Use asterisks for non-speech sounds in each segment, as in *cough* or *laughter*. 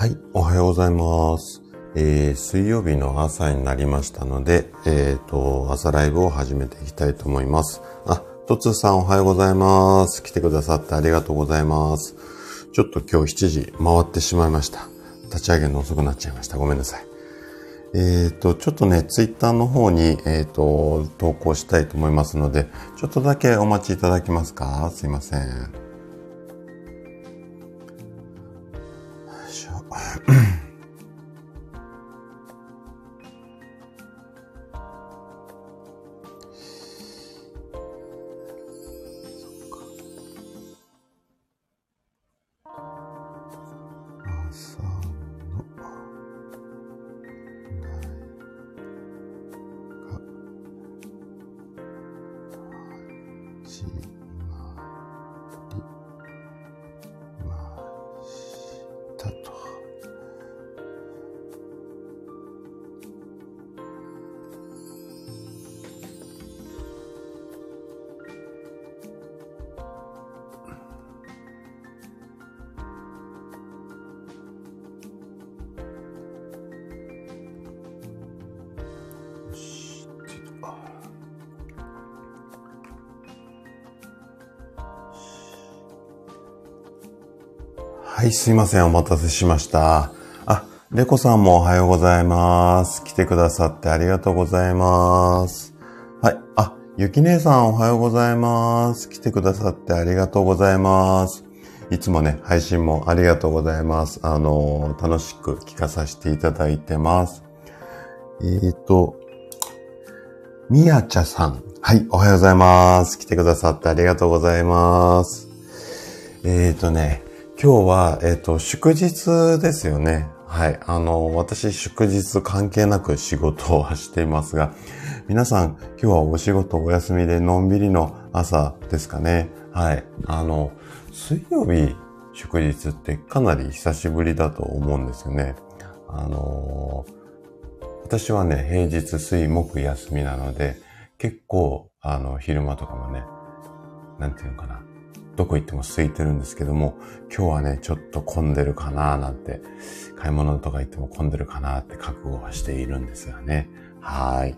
はい、おはようございます。えー、水曜日の朝になりましたので、えっ、ー、と、朝ライブを始めていきたいと思います。あ、とつさんおはようございます。来てくださってありがとうございます。ちょっと今日7時回ってしまいました。立ち上げの遅くなっちゃいました。ごめんなさい。えっ、ー、と、ちょっとね、ツイッターの方に、えっ、と、投稿したいと思いますので、ちょっとだけお待ちいただけますか？すいません。い、すいません。お待たせしました。あ、レコさんもおはようございます。来てくださってありがとうございます。はい。あ、ゆき姉さんおはようございます。来てくださってありがとうございます。いつもね、配信もありがとうございます。あの、楽しく聞かさせていただいてます。えっ、ー、と、みやちゃさん。はい、おはようございます。来てくださってありがとうございます。えっ、ー、とね、今日は、えっ、ー、と、祝日ですよね。はい。あの、私、祝日関係なく仕事をしていますが、皆さん、今日はお仕事お休みでのんびりの朝ですかね。はい。あの、水曜日祝日ってかなり久しぶりだと思うんですよね。あの、私はね、平日水木休みなので、結構、あの、昼間とかもね、なんていうのかな。どこ行っても空いてるんですけども、今日はね、ちょっと混んでるかなーなんて、買い物とか行っても混んでるかなーって覚悟はしているんですがね。はい。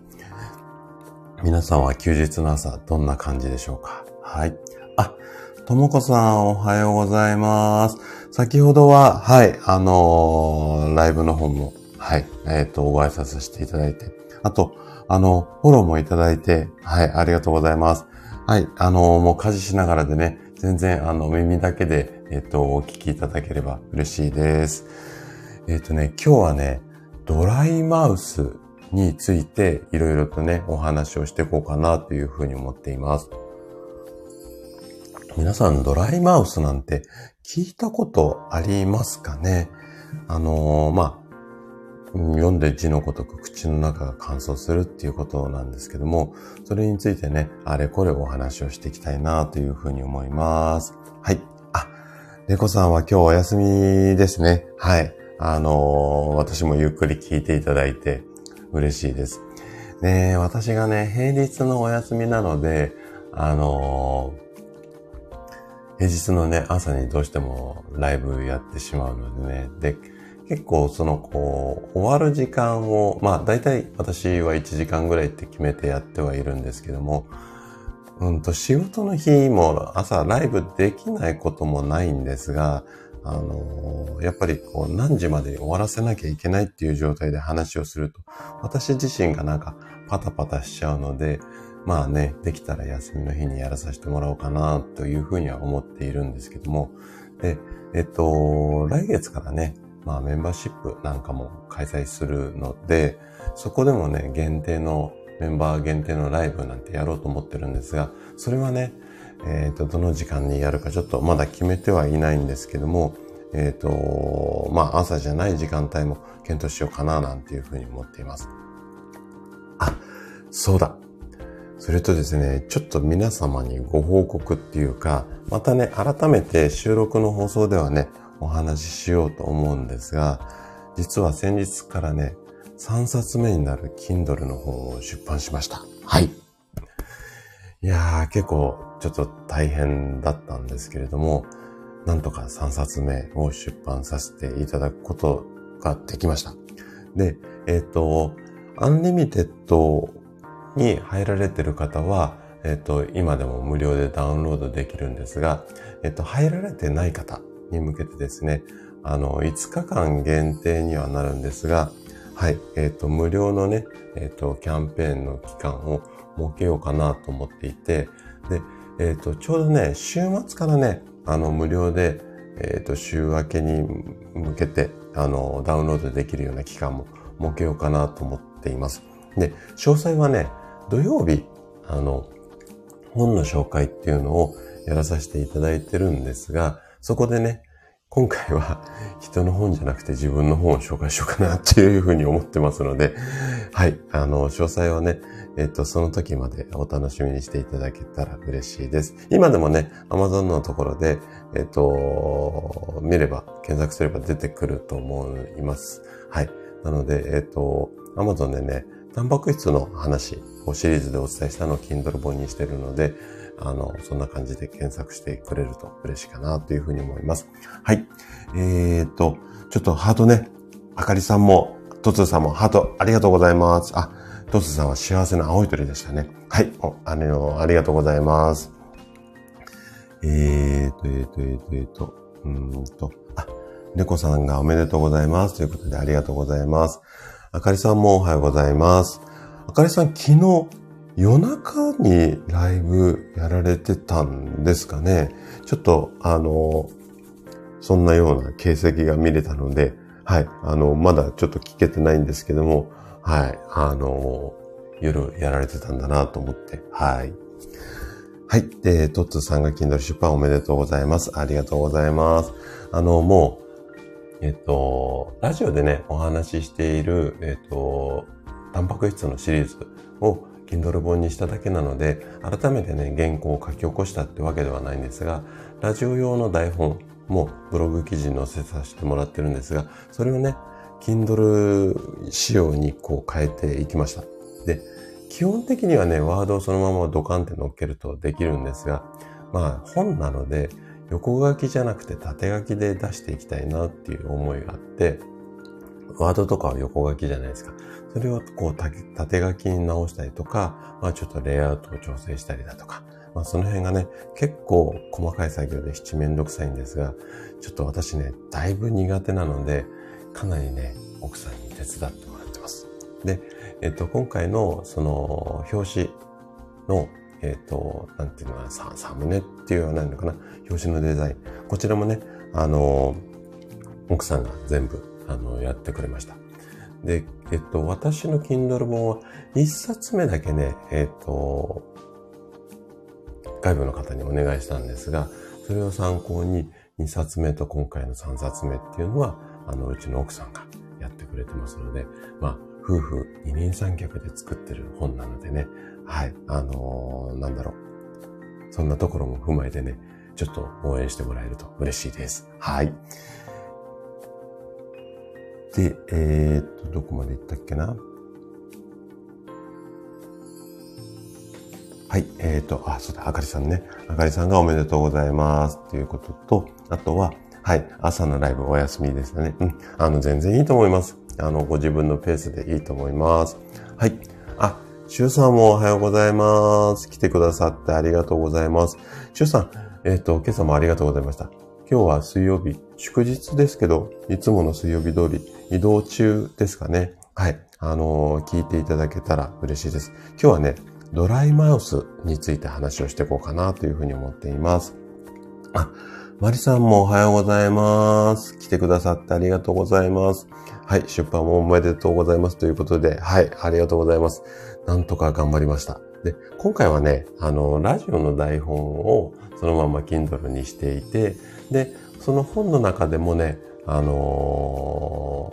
皆さんは休日の朝、どんな感じでしょうか？はい。あ、ともこさん、おはようございます。先ほどは、はい、あのー、ライブの方も、はい、えっ、ー、と、ご挨拶させていただいて、あと、あの、フォローもいただいて、はい、ありがとうございます。はい、あのー、もう家事しながらでね、全然あの耳だけで、えっと、お聞きいただければ嬉しいです。えっとね、今日はね、ドライマウスについていろいろとね、お話をしていこうかなというふうに思っています。皆さんドライマウスなんて聞いたことありますかね？あのー、まあ、読んで字のごとく口の中が乾燥するっていうことなんですけども、それについてね、あれこれお話をしていきたいなというふうに思います。はい。あ、猫さんは今日お休みですね。はい。あのー、私もゆっくり聞いていただいて嬉しいです。ね私がね、平日のお休みなので、あのー、平日のね、朝にどうしてもライブやってしまうのでね、で、結構そのこう、終わる時間を、まあ大体私は1時間ぐらいって決めてやってはいるんですけども、うんと仕事の日も朝ライブできないこともないんですが、あのやっぱりこう何時まで終わらせなきゃいけないっていう状態で話をすると、私自身がなんかパタパタしちゃうので、まあね、できたら休みの日にやらさせてもらおうかなというふうには思っているんですけども、で、えっと、来月からね、まあメンバーシップなんかも開催するので、そこでもね、限定の、メンバー限定のライブなんてやろうと思ってるんですが、それはね、えっ、ー、と、どの時間にやるかちょっとまだ決めてはいないんですけども、えっ、ー、と、まあ朝じゃない時間帯も検討しようかななんていうふうに思っています。あ、そうだ。それとですね、ちょっと皆様にご報告っていうか、またね、改めて収録の放送ではね、お話ししようと思うんですが、実は先日からね、3冊目になる Kindle の本を出版しました。はい。いやー、結構ちょっと大変だったんですけれども、なんとか3冊目を出版させていただくことができました。で、えっ、ー、と、 Unlimited に入られてる方は、えっ、ー、と、今でも無料でダウンロードできるんですが、えっ、ー、と、入られてない方に向けてですね、あの、5日間限定にはなるんですが、はい、えっ、と、無料のね、えっ、と、キャンペーンの期間を設けようかなと思っていて、で、えっ、と、ちょうどね、週末からね、あの、無料で、えっ、と、週明けに向けて、あの、ダウンロードできるような期間も設けようかなと思っています。で、詳細はね、土曜日、あの、本の紹介っていうのをやらさせていただいてるんですが、そこでね、今回は *laughs* 人の本じゃなくて自分の本を紹介しようかなっていうふうに思ってますので、はい、あの、詳細はね、えっと、その時までお楽しみにしていただけたら嬉しいです。今でもね、Amazon のところで、えっと、見れば、検索すれば出てくると思います。はい。なので、えっと、Amazon でね、タンパク質の話をシリーズでお伝えしたのを Kindle 本にしてるので、あの、そんな感じで検索してくれると嬉しいかなというふうに思います。はい。えー、っと、ちょっとハートね、あかりさんも、トツーさんもハートありがとうございます。あ、トツーさんは幸せな青い鳥でしたね。はい。お、あの、ありがとうございます。えーと、えーと、えーと、えーと、うんと、あ、猫さんがおめでとうございます。ということでありがとうございます。あかりさんもおはようございます。あかりさん、昨日、夜中にライブやられてたんですかね。ちょっと、あの、そんなような形跡が見れたので、はい、あの、まだちょっと聞けてないんですけども、はい、あの、夜やられてたんだなと思って、はい。はい。で、トッツさんが Kindle 出版おめでとうございます。ありがとうございます。あの、もう、えっと、ラジオでね、お話ししている、えっと、タンパク質のシリーズを Kindle 本にしただけなので、改めてね、原稿を書き起こしたってわけではないんですが、ラジオ用の台本もブログ記事に載せさせてもらってるんですが、それをね、Kindle 仕様にこう変えていきました。で、基本的にはね、ワードをそのままドカンって乗っけるとできるんですが、まあ本なので横書きじゃなくて縦書きで出していきたいなっていう思いがあって、ワードとかは横書きじゃないですか。それをこう縦書きに直したりとか、まあちょっとレイアウトを調整したりだとか、まあその辺がね、結構細かい作業で七面倒くさいんですが、ちょっと私ね、だいぶ苦手なので、かなりね、奥さんに手伝ってもらってます。で、えっと、今回のその表紙の、えっと、なんていうのかな、ササムネっていうのは何のかな、表紙のデザイン。こちらもね、あの、奥さんが全部、あの、やってくれました。で、えっと、私の Kindle 本は一冊目だけね、えっと、外部の方にお願いしたんですが、それを参考に2冊目と今回の3冊目っていうのは、あの、うちの奥さんがやってくれてますので、まあ、夫婦二人三脚で作ってる本なのでね、はい、あのー、なんだろう。そんなところも踏まえてね、ちょっと応援してもらえると嬉しいです。はい。で、えー、っと、どこまで行ったっけな？はい、えー、っと、あ、そうだ、あかりさんね。あかりさんがおめでとうございます。ということと、あとは、はい、朝のライブお休みですね。うん、あの、全然いいと思います。あの、ご自分のペースでいいと思います。はい。あ、シュウさんもおはようございます。来てくださってありがとうございます。シュウさん、えっ、と、今朝もありがとうございました。今日は水曜日、祝日ですけど、いつもの水曜日通り、移動中ですかね。はい。あのー、聞いていただけたら嬉しいです。今日はね、ドライマウスについて話をしていこうかなというふうに思っています。あ、マリさんもおはようございます。来てくださってありがとうございます。はい、出版もおめでとうございますということで、はい、ありがとうございます。なんとか頑張りました。で、今回はね、あの、ラジオの台本をそのまま Kindle にしていて、で、その本の中でもね、あの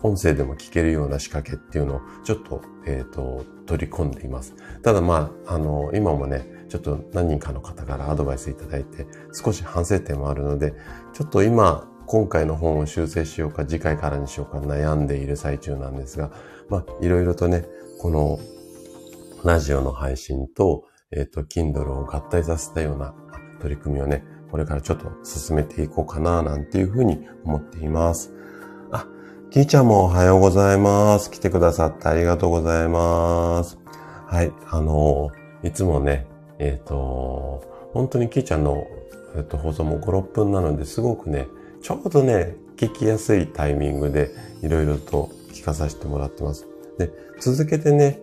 ー、音声でも聞けるような仕掛けっていうのをちょっと、えっ、ー、と、取り込んでいます。ただまあ、あのー、今もね、ちょっと何人かの方からアドバイスいただいて、少し反省点もあるので、ちょっと今、今回の本を修正しようか、次回からにしようか悩んでいる最中なんですが、まあ、いろいろとね、この、ラジオの配信と、えっ、ー、と、Kindle を合体させたような取り組みをね、これからちょっと進めていこうかな、なんていうふうに思っています。あ、きーちゃんもおはようございます。来てくださってありがとうございます。はい、あの、いつもね、えっ、ー、と、本当にきーちゃんの、えーと、放送も5、6分なのですごくね、ちょうどね、聞きやすいタイミングでいろいろと聞かさせてもらってます。で、続けてね、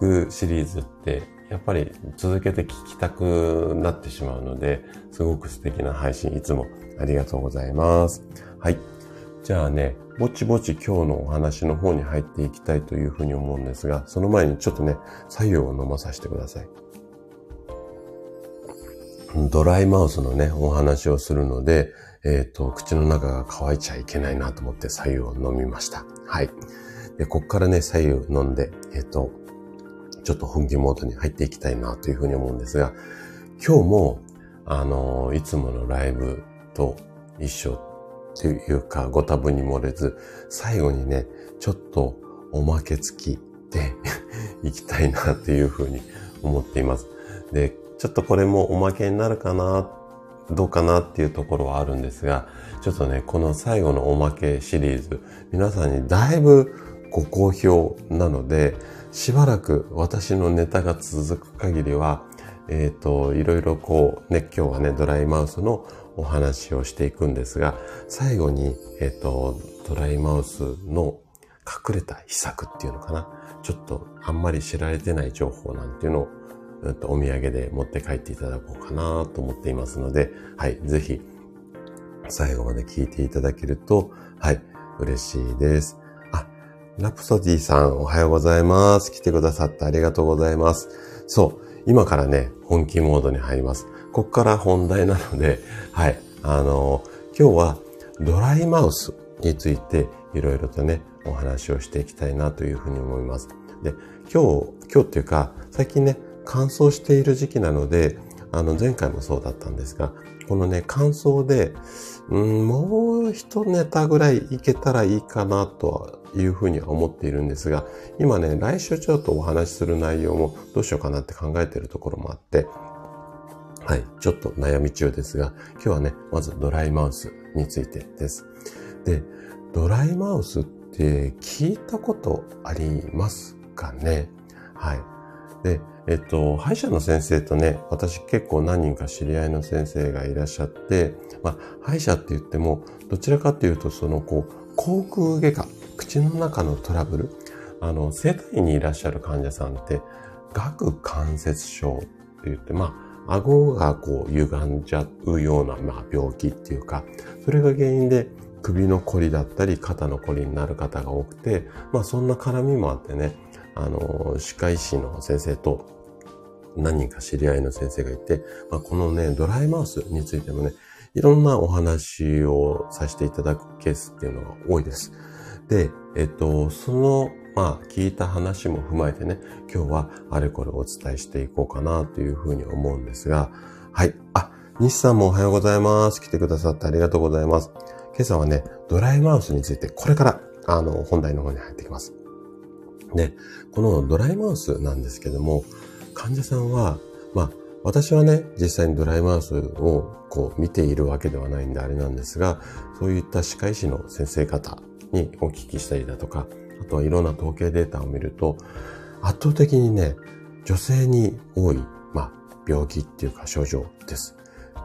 聞くシリーズって、やっぱり続けて聞きたくなってしまうので、すごく素敵な配信いつもありがとうございます。はい。じゃあね、ぼちぼち今日のお話の方に入っていきたいというふうに思うんですが、その前にちょっとね、左右を飲まさせてください。ドライマウスのね、お話をするので、えっ、ー、と、口の中が乾いちゃいけないなと思って左右を飲みました。はい。で、こっからね、左右飲んで、えっ、ー、と、ちょっと本気モードに入っていきたいなというふうに思うんですが、今日も、あの、いつものライブと一緒っていうか、ご多分に漏れず、最後にね、ちょっとおまけ付きで *laughs* いきたいなっていうふうに思っています。で、ちょっとこれもおまけになるかな、どうかなっていうところはあるんですが、ちょっとね、この最後のおまけシリーズ、皆さんにだいぶご好評なので、しばらく私のネタが続く限りは、えっ、ー、と、いろいろこう、ね、今日はね、ドライマウスのお話をしていくんですが、最後に、えっ、ー、と、ドライマウスの隠れた秘策っていうのかな。ちょっとあんまり知られてない情報なんていうのを、えっと、お土産で持って帰っていただこうかなと思っていますので、はい、ぜひ、最後まで聞いていただけると、はい、嬉しいです。ラプソディさん、おはようございます。来てくださってありがとうございます。そう、今からね、本気モードに入ります。こっから本題なので、*laughs* はい、あの、今日はドライマウスについていろいろとね、お話をしていきたいなというふうに思います。で、今日、今日っていうか、最近ね、乾燥している時期なので、あの、前回もそうだったんですが、このね、乾燥で、もう一ネタぐらいいけたらいいかなというふうには思っているんですが、今ね、来週ちょっとお話しする内容もどうしようかなって考えているところもあって、はい、ちょっと悩み中ですが、今日はね、まずドライマウスについてです。で、ドライマウスって聞いたことありますかね？はい。で、えっと、歯医者の先生とね、私結構何人か知り合いの先生がいらっしゃって、まあ、歯医者って言っても、どちらかというと、その、こう、口腔外科口の中のトラブル、あの、生体にいらっしゃる患者さんって、顎関節症って言って、まあ、顎がこう歪んじゃうような、まあ、病気っていうか、それが原因で首のこりだったり肩のこりになる方が多くて、まあそんな絡みもあってね、あの、歯科医師の先生と何人か知り合いの先生がいて、まあ、このね、ドライマウスについてもね、いろんなお話をさせていただくケースっていうのが多いです。で、えっと、その、まあ、聞いた話も踏まえてね、今日はあれこれお伝えしていこうかなというふうに思うんですが、はい。あ、西さんもおはようございます。来てくださってありがとうございます。今朝はね、ドライマウスについて、これから、あの、本題の方に入ってきます。で、このドライマウスなんですけども、患者さんは、まあ、私はね、実際にドライマウスをこう見ているわけではないんであれなんですが、そういった歯科医師の先生方にお聞きしたりだとか、あとはいろんな統計データを見ると、圧倒的にね、女性に多い、まあ、病気っていうか症状です。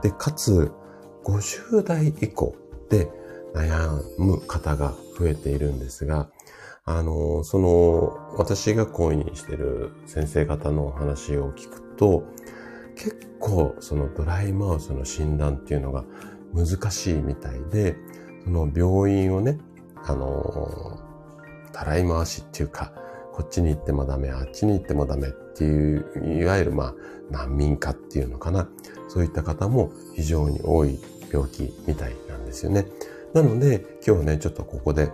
で、かつ、50代以降で悩む方が増えているんですが、あの、その、私が講義にしてる先生方のお話を聞くと、結構そのドライマウスの診断っていうのが難しいみたいで、その病院をね、あの、たらい回しっていうか、こっちに行ってもダメ、あっちに行ってもダメっていう、いわゆるまあ、難民化っていうのかな。そういった方も非常に多い病気みたいなんですよね。なので、今日ね、ちょっとここで、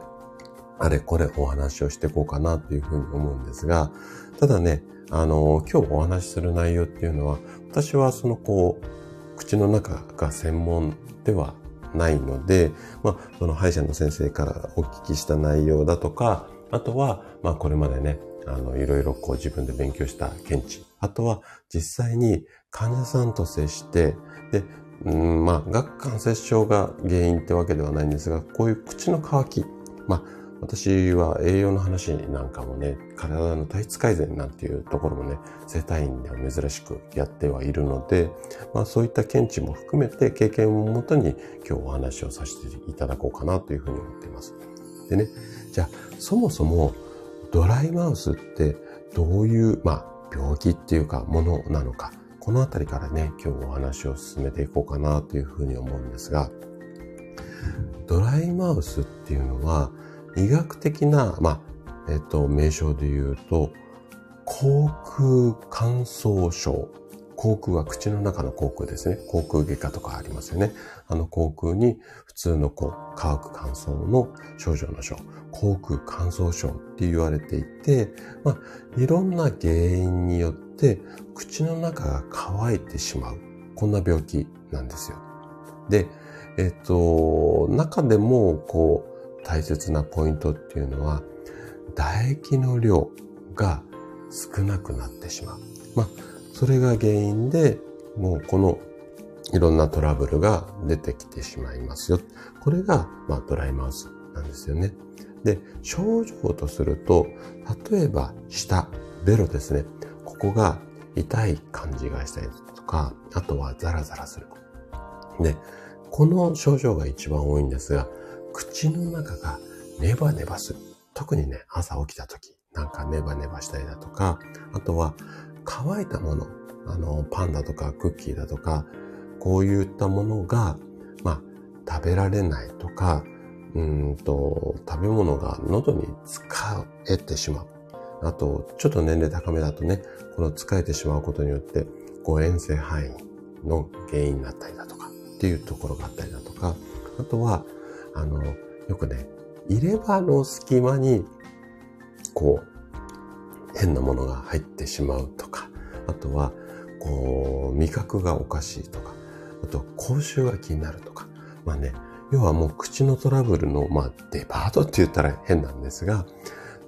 あれこれお話をしていこうかなというふうに思うんですが、ただね、あの、今日お話しする内容っていうのは、私はそのこう、口の中が専門ではないので、まあ、その歯医者の先生からお聞きした内容だとか、あとは、まあ、これまでね、あの、いろいろこう自分で勉強した見地。あとは、実際に患者さんと接して、で、うん、まあ、顎関節症が原因ってわけではないんですが、こういう口の渇き、まあ、私は栄養の話なんかもね、体の体質改善なんていうところもね、生体院では珍しくやってはいるので、まあそういった見地も含めて経験をもとに今日お話をさせていただこうかなというふうに思っています。でね、じゃあそもそもドライマウスってどういう、まあ病気っていうかものなのか、このあたりからね、今日お話を進めていこうかなというふうに思うんですが、ドライマウスっていうのは、医学的な、まあ、えっと、名称で言うと、口腔乾燥症。口腔は口の中の口腔ですね。口腔外科とかありますよね。あの口腔に普通のこう乾く乾燥の症状の症。口腔乾燥症って言われていて、まあ、いろんな原因によって口の中が乾いてしまう。こんな病気なんですよ。で、えっと、中でもこう、大切なポイントっていうのは、唾液の量が少なくなってしまう。まあ、それが原因で、もうこのいろんなトラブルが出てきてしまいますよ。これが、まあ、ドライマウスなんですよね。で、症状とすると、例えば、舌、ベロですね。ここが痛い感じがしたりとか、あとはザラザラする。で、この症状が一番多いんですが、口の中がネバネバする。特にね、朝起きた時、なんかネバネバしたりだとか、あとは乾いたもの、あの、パンだとかクッキーだとか、こういったものが、まあ、食べられないとか、うんと、食べ物が喉に使えてしまう。あと、ちょっと年齢高めだとね、この使えてしまうことによって、誤嚥性肺炎の原因になったりだとか、っていうところがあったりだとか、あとは、あの、よくね、入れ歯の隙間に、こう、変なものが入ってしまうとか、あとは、こう、味覚がおかしいとか、あと、口臭が気になるとか、まあね、要はもう口のトラブルの、まあ、デパートって言ったら変なんですが、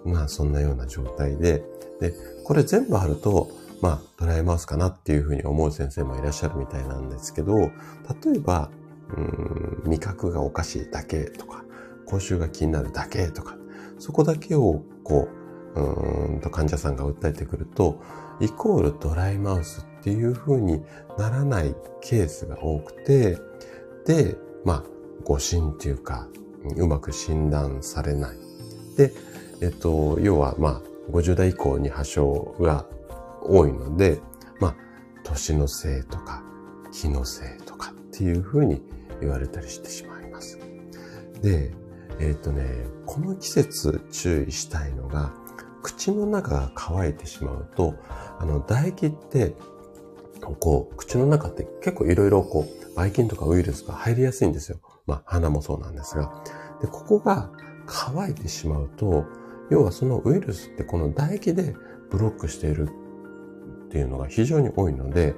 まあ、そんなような状態で、で、これ全部あると、まあ、ドライマウスかなっていうふうに思う先生もいらっしゃるみたいなんですけど、例えば、味覚がおかしいだけとか、口臭が気になるだけとか、そこだけをこう、うんと患者さんが訴えてくると、イコールドライマウスっていう風にならないケースが多くて、で、まあ、誤診っていうか、うまく診断されない。で、えっと、要は、まあ、50代以降に発症が多いので、まあ、年のせいとか、気のせいとかっていう風に言われたりしてしまいます。で、えっ、ー、とね、この季節注意したいのが、口の中が乾いてしまうと、あの、唾液って、こう、口の中って結構いろいろこう、ばい菌とかウイルスが入りやすいんですよ。まあ、鼻もそうなんですが。で、ここが乾いてしまうと、要はそのウイルスってこの唾液でブロックしているっていうのが非常に多いので、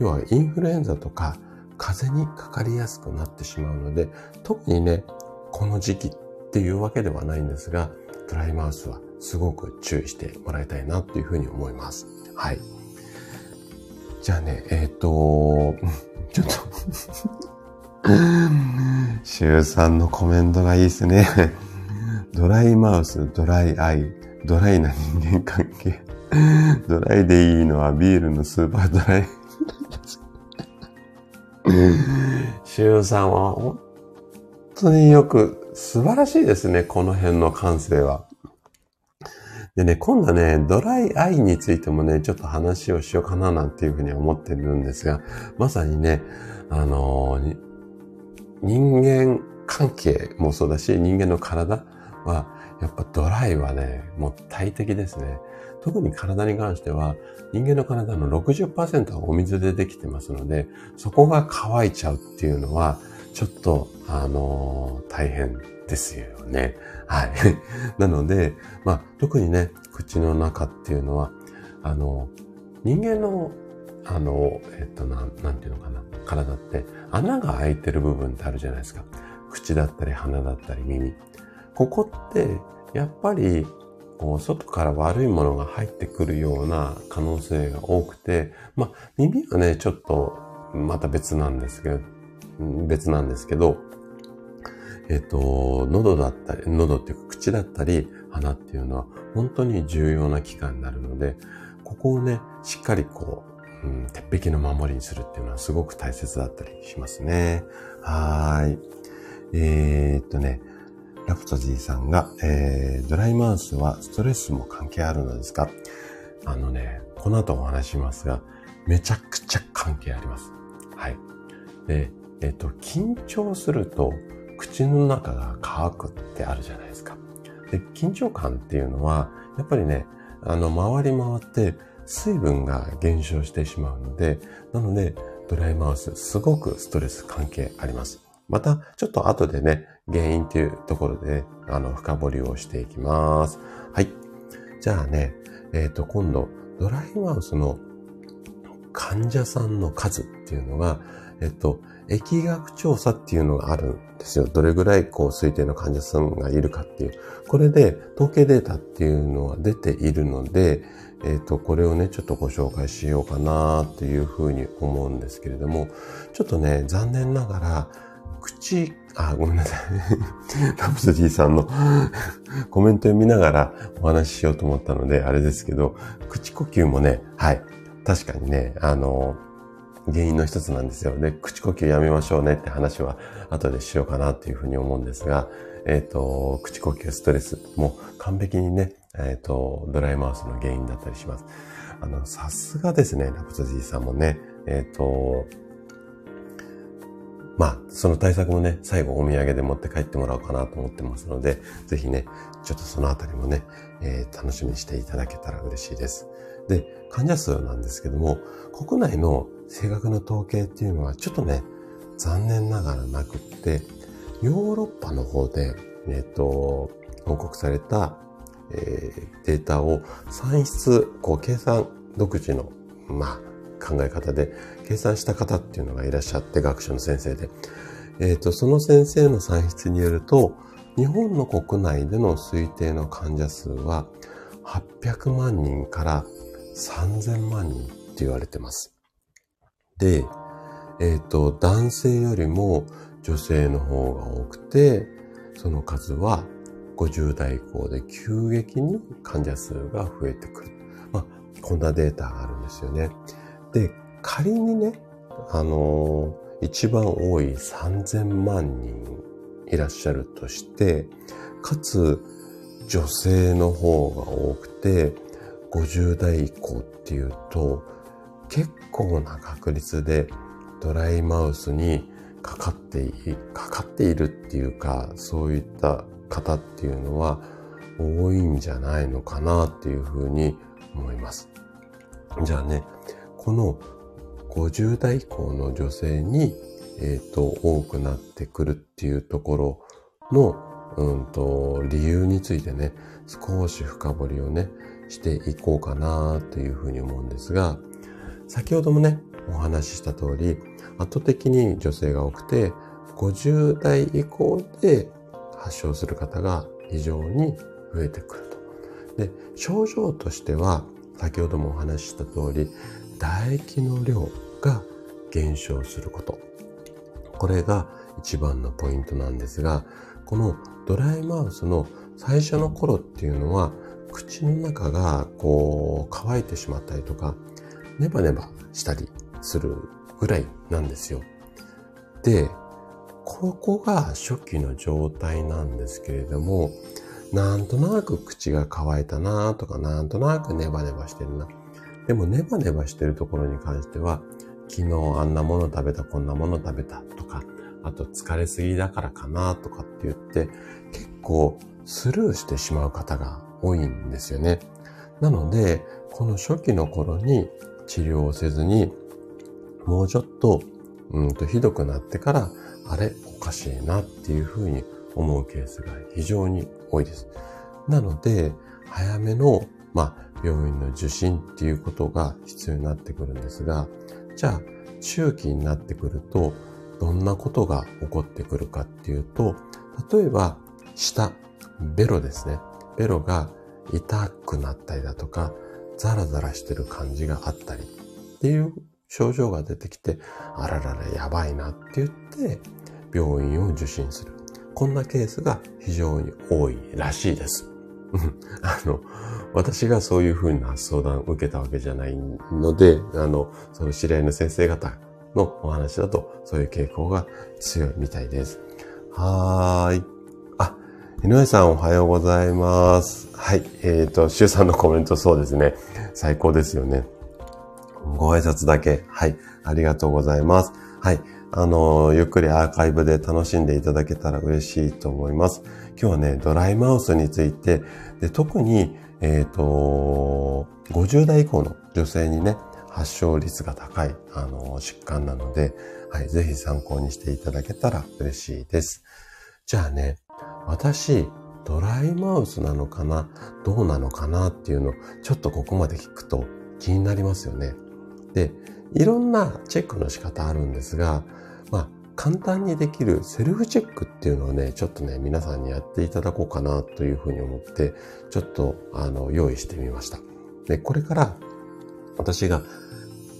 要はインフルエンザとか風邪にかかりやすくなってしまうので、特にね、この時期っていうわけではないんですが、ドライマウスはすごく注意してもらいたいなっていうふうに思います。はい。じゃあね、えっ、ー、と、*laughs* ちょっと *laughs* シュウさんのコメントがいいですね。*laughs* ドライマウス、ドライアイ、ドライな人間関係。ドライでいいのはビールのスーパードライ。シュウさんは本当によく、素晴らしいですね、この辺の感性は。でね、今度ね、ドライアイについてもね、ちょっと話をしようかななんていうふうに思ってるんですが、まさにね、あのー、人間関係もそうだし、人間の体は、やっぱドライはね、もう大敵ですね。特に体に関しては、人間の体の60%はお水でできてますので、そこが乾いちゃうっていうのは、ちょっと、あのー、大変ですよね。はい。*laughs* なので、まあ、特にね、口の中っていうのは、あの、人間の、あの、えっと、なん、なんていうのかな。体って、穴が開いてる部分ってあるじゃないですか。口だったり鼻だったり耳。ここって、やっぱりこう、外から悪いものが入ってくるような可能性が多くて、まあ、耳はね、ちょっとまた別なんですけど、別なんですけど、えっ、と、喉だったり、喉っていうか口だったり鼻っていうのは本当に重要な器官になるので、ここをね、しっかりこう、うん、鉄壁の守りにするっていうのはすごく大切だったりしますね。はーい。えー、っとね、ラプトジーさんが、えー、ドライマウスはストレスも関係あるのですか？あのね、この後お話しますが、めちゃくちゃ関係あります。はい。で、えっ、と、緊張すると、口の中が乾くってあるじゃないですか。で、緊張感っていうのは、やっぱりね、あの、回り回って水分が減少してしまうので、なので、ドライマウス、すごくストレス関係あります。また、ちょっと後でね、原因っていうところで、あの、深掘りをしていきます。はい。じゃあね、えっ、ー、と、今度、ドライマウスの患者さんの数っていうのが、えっと、疫学調査っていうのがあるんですよ。どれぐらいこう推定の患者さんがいるかっていう。これで統計データっていうのは出ているので、えっ、と、これをね、ちょっとご紹介しようかなっていうふうに思うんですけれども、ちょっとね、残念ながら、口、あ、ごめんなさい。ラプソディさんの *laughs* コメント読みながらお話ししようと思ったので、あれですけど、口呼吸もね、はい。確かにね、あの、原因の一つなんですよ。で、口呼吸やめましょうねって話は後でしようかなっていうふうに思うんですが、えっ、ー、と、口呼吸ストレスも完璧にね、えっ、ー、と、ドライマウスの原因だったりします。あの、さすがですね、ラプトジーさんもね、えっ、ー、と、まあ、その対策もね、最後お土産で持って帰ってもらおうかなと思ってますので、ぜひね、ちょっとそのあたりもね、えー、楽しみにしていただけたら嬉しいです。で、患者数なんですけども、国内の正確な統計っていうのはちょっとね、残念ながらなくって、ヨーロッパの方で、えっ、ー、と、報告された、えー、データを算出、こう計算独自の、まあ、考え方で計算した方っていうのがいらっしゃって、学習の先生で。えっ、ー、と、その先生の算出によると、日本の国内での推定の患者数は800万人から3000万人って言われてます。で、えっ、ー、と、男性よりも女性の方が多くて、その数は50代以降で急激に患者数が増えてくる。まあ、こんなデータがあるんですよね。で、仮にね、あのー、一番多い3000万人いらっしゃるとして、かつ女性の方が多くて、50代以降っていうと、結構な確率でドライマウスにかかってい、かかっているっていうか、そういった方っていうのは多いんじゃないのかなっていうふうに思います。じゃあね、この50代以降の女性に、えっ、ー、と、多くなってくるっていうところの、うんと、理由についてね、少し深掘りをね、していこうかなというふうに思うんですが、先ほどもね、お話しした通り、圧倒的に女性が多くて、50代以降で発症する方が非常に増えてくると。で、症状としては、先ほどもお話しした通り、唾液の量が減少すること。これが一番のポイントなんですが、このドライマウスの最初の頃っていうのは、口の中がこう乾いてしまったりとか、ネバネバしたりするぐらいなんですよ。で、ここが初期の状態なんですけれども、なんとなく口が乾いたなとか、なんとなくネバネバしてるな。でもネバネバしてるところに関しては、昨日あんなもの食べた、こんなもの食べたとか、あと疲れすぎだからかなとかって言って、結構スルーしてしまう方が多いんですよね。なので、この初期の頃に治療をせずに、もうちょっと、うんとひどくなってから、あれ、おかしいなっていうふうに思うケースが非常に多いです。なので、早めの、まあ、病院の受診っていうことが必要になってくるんですが、じゃあ、中期になってくると、どんなことが起こってくるかっていうと、例えば、舌、ベロですね。ベロが痛くなったりだとか、ザラザラしてる感じがあったりっていう症状が出てきて、あらららやばいなって言って、病院を受診する。こんなケースが非常に多いらしいです。*laughs* あの、私がそういうふうな相談を受けたわけじゃないので、あの、その知り合いの先生方のお話だと、そういう傾向が強いみたいです。はーい。あ、井上さんおはようございます。はい。えっ、ー、と、周さんのコメントそうですね。最高ですよね。ご挨拶だけ。はい。ありがとうございます。はい。あの、ゆっくりアーカイブで楽しんでいただけたら嬉しいと思います。今日はね、ドライマウスについて、で特に、えっ、ー、と、50代以降の女性にね、発症率が高い、あの、疾患なので、はい、ぜひ参考にしていただけたら嬉しいです。じゃあね、私、ドライマウスなのかなどうなのかなっていうの、ちょっとここまで聞くと気になりますよね。で、いろんなチェックの仕方あるんですが、まあ、簡単にできるセルフチェックっていうのをね、ちょっとね、皆さんにやっていただこうかなというふうに思って、ちょっと、あの、用意してみました。で、これから、私が、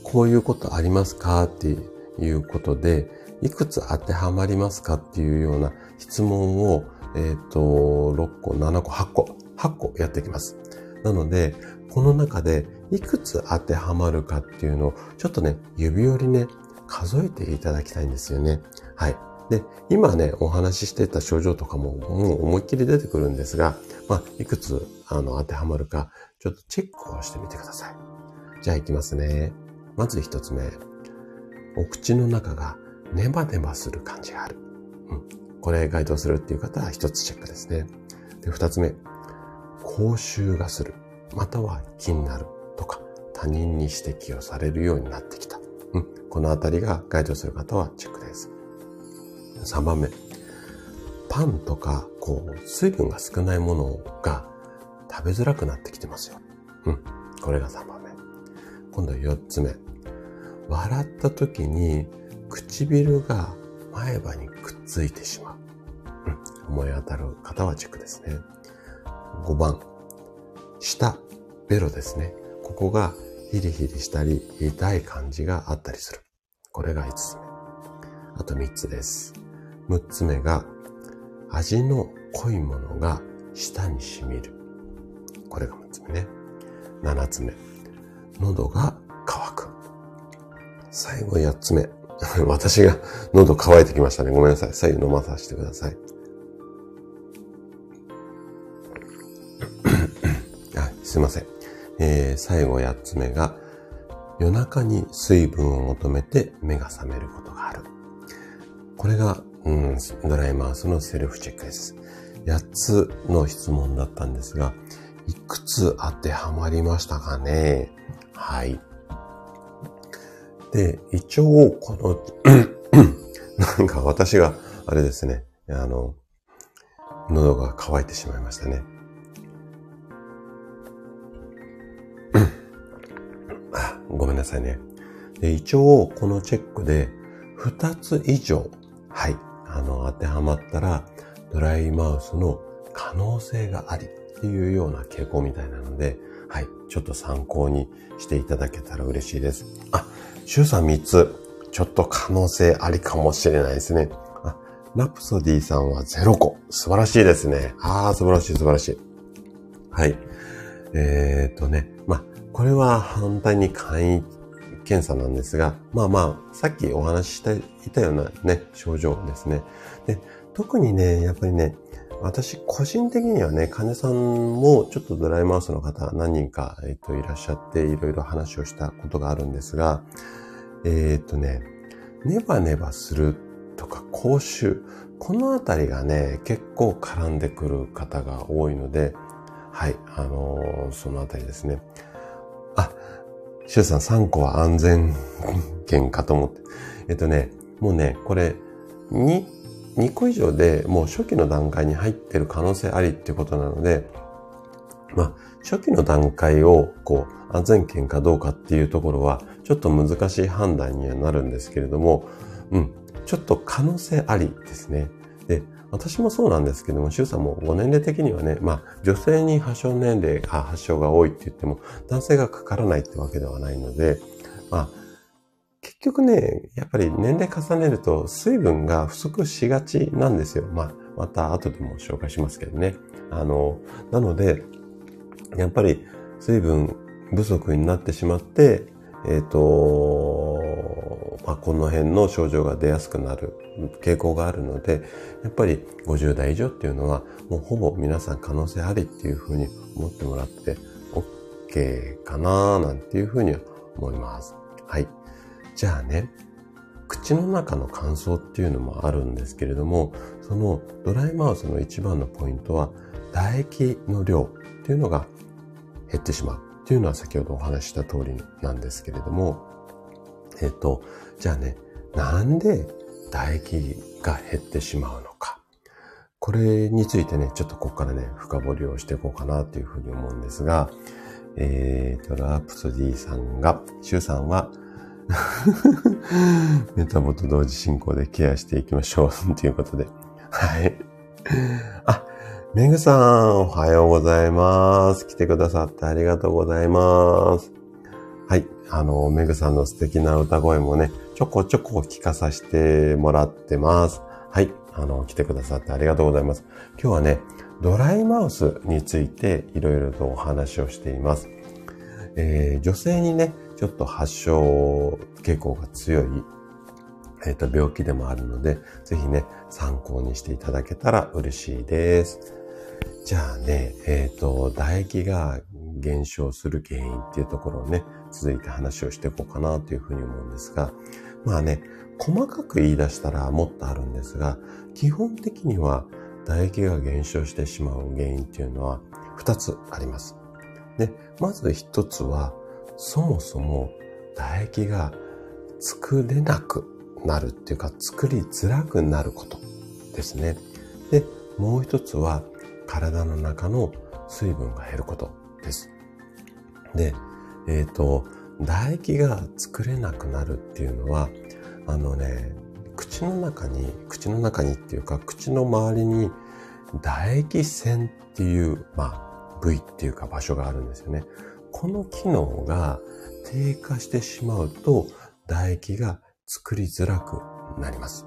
こういうことありますかっていうことで、いくつ当てはまりますかっていうような質問を、えっ、ー、と、6個、7個、8個、8個やっていきます。なので、この中でいくつ当てはまるかっていうのを、ちょっとね、指折りね、数えていただきたいんですよね。はい。で、今ね、お話ししてた症状とかももう思いっきり出てくるんですが、まあ、いくつ、あの、当てはまるか、ちょっとチェックをしてみてください。じゃあ行きますね。まず一つ目。お口の中がネバネバする感じがある。うん。これ該当するっていう方は一つチェックですね。で、二つ目。口臭がする。または気になるとか、他人に指摘をされるようになってきた。このあたりが該当する方はチェックです。3番目。パンとか、こう、水分が少ないものが食べづらくなってきてますよ。うん。これが3番目。今度4つ目。笑った時に唇が前歯にくっついてしまう。うん。思い当たる方はチェックですね。5番。舌、ベロですね。ここがヒリヒリしたり痛い感じがあったりする。これが5つ目。あと3つです。6つ目が味の濃いものが舌に染みる。これが6つ目ね。7つ目。喉が乾く。最後8つ目。*laughs* 私が喉乾いてきましたね。ごめんなさい。左右飲まさせてください。*coughs* あすいません。えー、最後8つ目が、夜中に水分を求めて目が覚めることがある。これが、うん、ドライマウスのセルフチェックです。8つの質問だったんですが、いくつ当てはまりましたかね？はい。で、一応、この *coughs* なんか私が、あれですね、あの、喉が渇いてしまいましたね。ごめんなさいね。で一応、このチェックで、2つ以上、はい、あの、当てはまったら、ドライマウスの可能性がありっていうような傾向みたいなので、はい、ちょっと参考にしていただけたら嬉しいです。あ、シュさん3つ、ちょっと可能性ありかもしれないですね。あ、ラプソディさんは0個。素晴らしいですね。ああ、素晴らしい素晴らしい。はい。えー、っとね、まあ、これは反対に簡易検査なんですが、まあまあ、さっきお話ししていたようなね、症状ですね。で、特にね、やっぱりね、私、個人的にはね、患者さんもちょっとドライマウスの方何人か、えっと、いらっしゃっていろいろ話をしたことがあるんですが、えー、っとね、ネバネバするとか口臭、このあたりがね、結構絡んでくる方が多いので、はい、あのー、そのあたりですね。シュウさん3個は安全圏かと思って。えっとね、もうね、これ、2、2個以上でもう初期の段階に入ってる可能性ありってことなので、まあ、初期の段階を、こう、安全圏かどうかっていうところは、ちょっと難しい判断にはなるんですけれども、うん、ちょっと可能性ありですね。で、私もそうなんですけども、周さんもご年齢的にはね、まあ、女性に発症年齢、あ発症が多いって言っても、男性がかからないってわけではないので、まあ、結局ね、やっぱり年齢重ねると水分が不足しがちなんですよ。まあ、また後でも紹介しますけどね。あの、なので、やっぱり水分不足になってしまって、えっ、ー、と、まあ、この辺の症状が出やすくなる傾向があるので、やっぱり50代以上っていうのは、もうほぼ皆さん可能性ありっていうふうに思ってもらって OK かななんていうふうに思います。はい。じゃあね、口の中の乾燥っていうのもあるんですけれども、そのドライマウスの一番のポイントは、唾液の量っていうのが減ってしまうっていうのは先ほどお話した通りなんですけれども、えっ、と、じゃあね、なんで唾液が減ってしまうのか。これについてね、ちょっとここからね、深掘りをしていこうかなというふうに思うんですが、え、ー、と、ラプソディさんが、シュウさんは、*laughs* メタボと同時進行でケアしていきましょう。ということで。はい。あ、メグさん、おはようございます。来てくださってありがとうございます。はい。あの、メグさんの素敵な歌声もね、ちょこちょこ聞かさせてもらってます。はい。あの、来てくださってありがとうございます。今日はね、ドライマウスについていろいろとお話をしています。えー、女性にね、ちょっと発症傾向が強い、えっ、ー、と、病気でもあるので、ぜひね、参考にしていただけたら嬉しいです。じゃあね、えっ、ー、と、唾液が減少する原因っていうところをね、続いて話をしていこうかなというふうに思うんですが、まあね、細かく言い出したらもっとあるんですが、基本的には唾液が減少してしまう原因っていうのは2つあります。で、まず1つは、そもそも唾液が作れなくなるっていうか作りづらくなることですね。で、もう一つは体の中の水分が減ることです。で、えっ、ー、と、唾液が作れなくなるっていうのは、あのね、口の中に、口の中にっていうか、口の周りに唾液腺っていう、まあ、部位っていうか場所があるんですよね。この機能が低下してしまうと、唾液が作りづらくなります。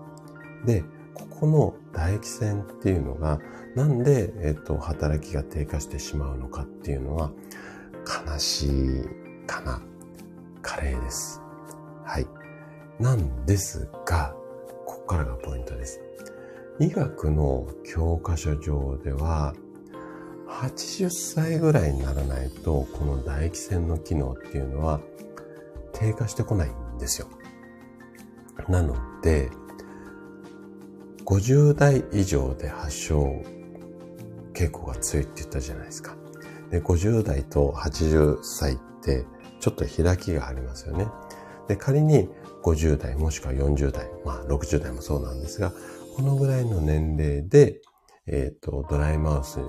で、ここの唾液腺っていうのが、なんで、えっと、働きが低下してしまうのかっていうのは、悲しいかな。カレーです。はい。なんですが、ここからがポイントです。医学の教科書上では、80歳ぐらいにならないと、この唾液腺の機能っていうのは低下してこないんですよ。なので、50代以上で発症傾向が強いって言ったじゃないですか。で、50代と80歳ってちょっと開きがありますよね。で、仮に50代もしくは40代、まあ60代もそうなんですが、このぐらいの年齢で、えっ、ー、と、ドライマウス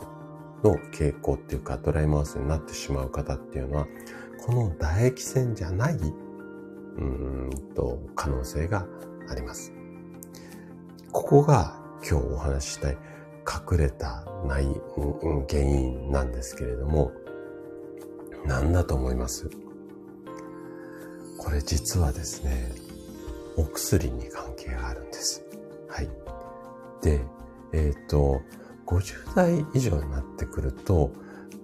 の傾向っていうか、ドライマウスになってしまう方っていうのは、この唾液腺じゃない、うんと、可能性があります。ここが今日お話ししたい隠れたない、原因なんですけれども、何だと思います？これ実はですね、お薬に関係があるんです。はい。で、えっ、ー、と、50代以上になってくると、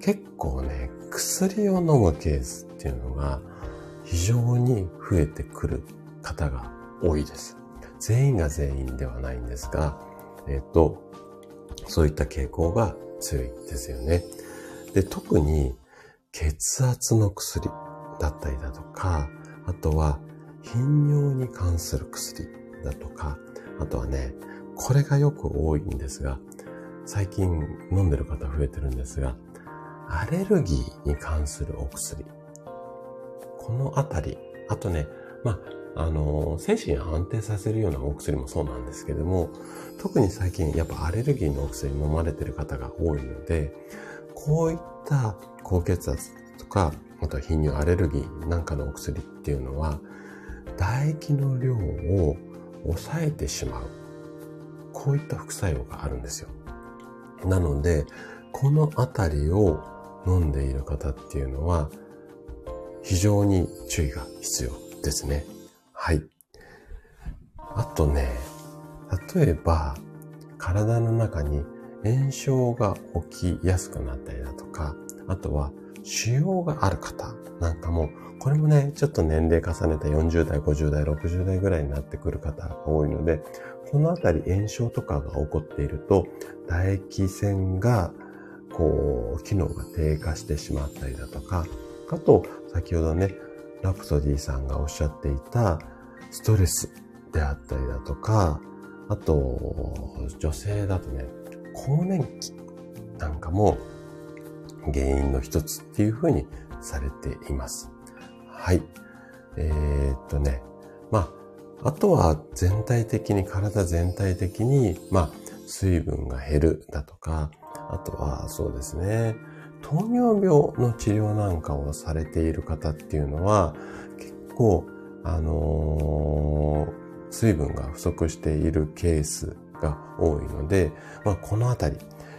結構ね、薬を飲むケースっていうのが非常に増えてくる方が多いです。全員が全員ではないんですが、えっ、ー、と、そういった傾向が強いですよね。で、特に血圧の薬だったりだとか、あとは頻尿に関する薬だとか、あとはね、これがよく多いんですが、最近飲んでる方増えてるんですが、アレルギーに関するお薬。このあたり、あとね、まあ、あの、精神を安定させるようなお薬もそうなんですけども、特に最近やっぱアレルギーのお薬飲まれてる方が多いので、こういった高血圧とか、あとは頻尿アレルギーなんかのお薬っていうのは、唾液の量を抑えてしまう。こういった副作用があるんですよ。なので、このあたりを飲んでいる方っていうのは、非常に注意が必要ですね。はい。あとね、例えば、体の中に炎症が起きやすくなったりだとか、あとは腫瘍がある方なんかも、これもね、ちょっと年齢重ねた40代、50代、60代ぐらいになってくる方が多いので、このあたり炎症とかが起こっていると、唾液腺が、こう、機能が低下してしまったりだとか、あと、先ほどね、ラプソディさんがおっしゃっていた、ストレスであったりだとか、あと、女性だとね、更年期なんかも原因の一つっていうふうにされています。はい。えー、っとね、まあ、あとは全体的に、体全体的に、まあ、水分が減るだとか、あとはそうですね、糖尿病の治療なんかをされている方っていうのは、結構、あのー、水分が不足しているケースが多いので、まあ、このあたり、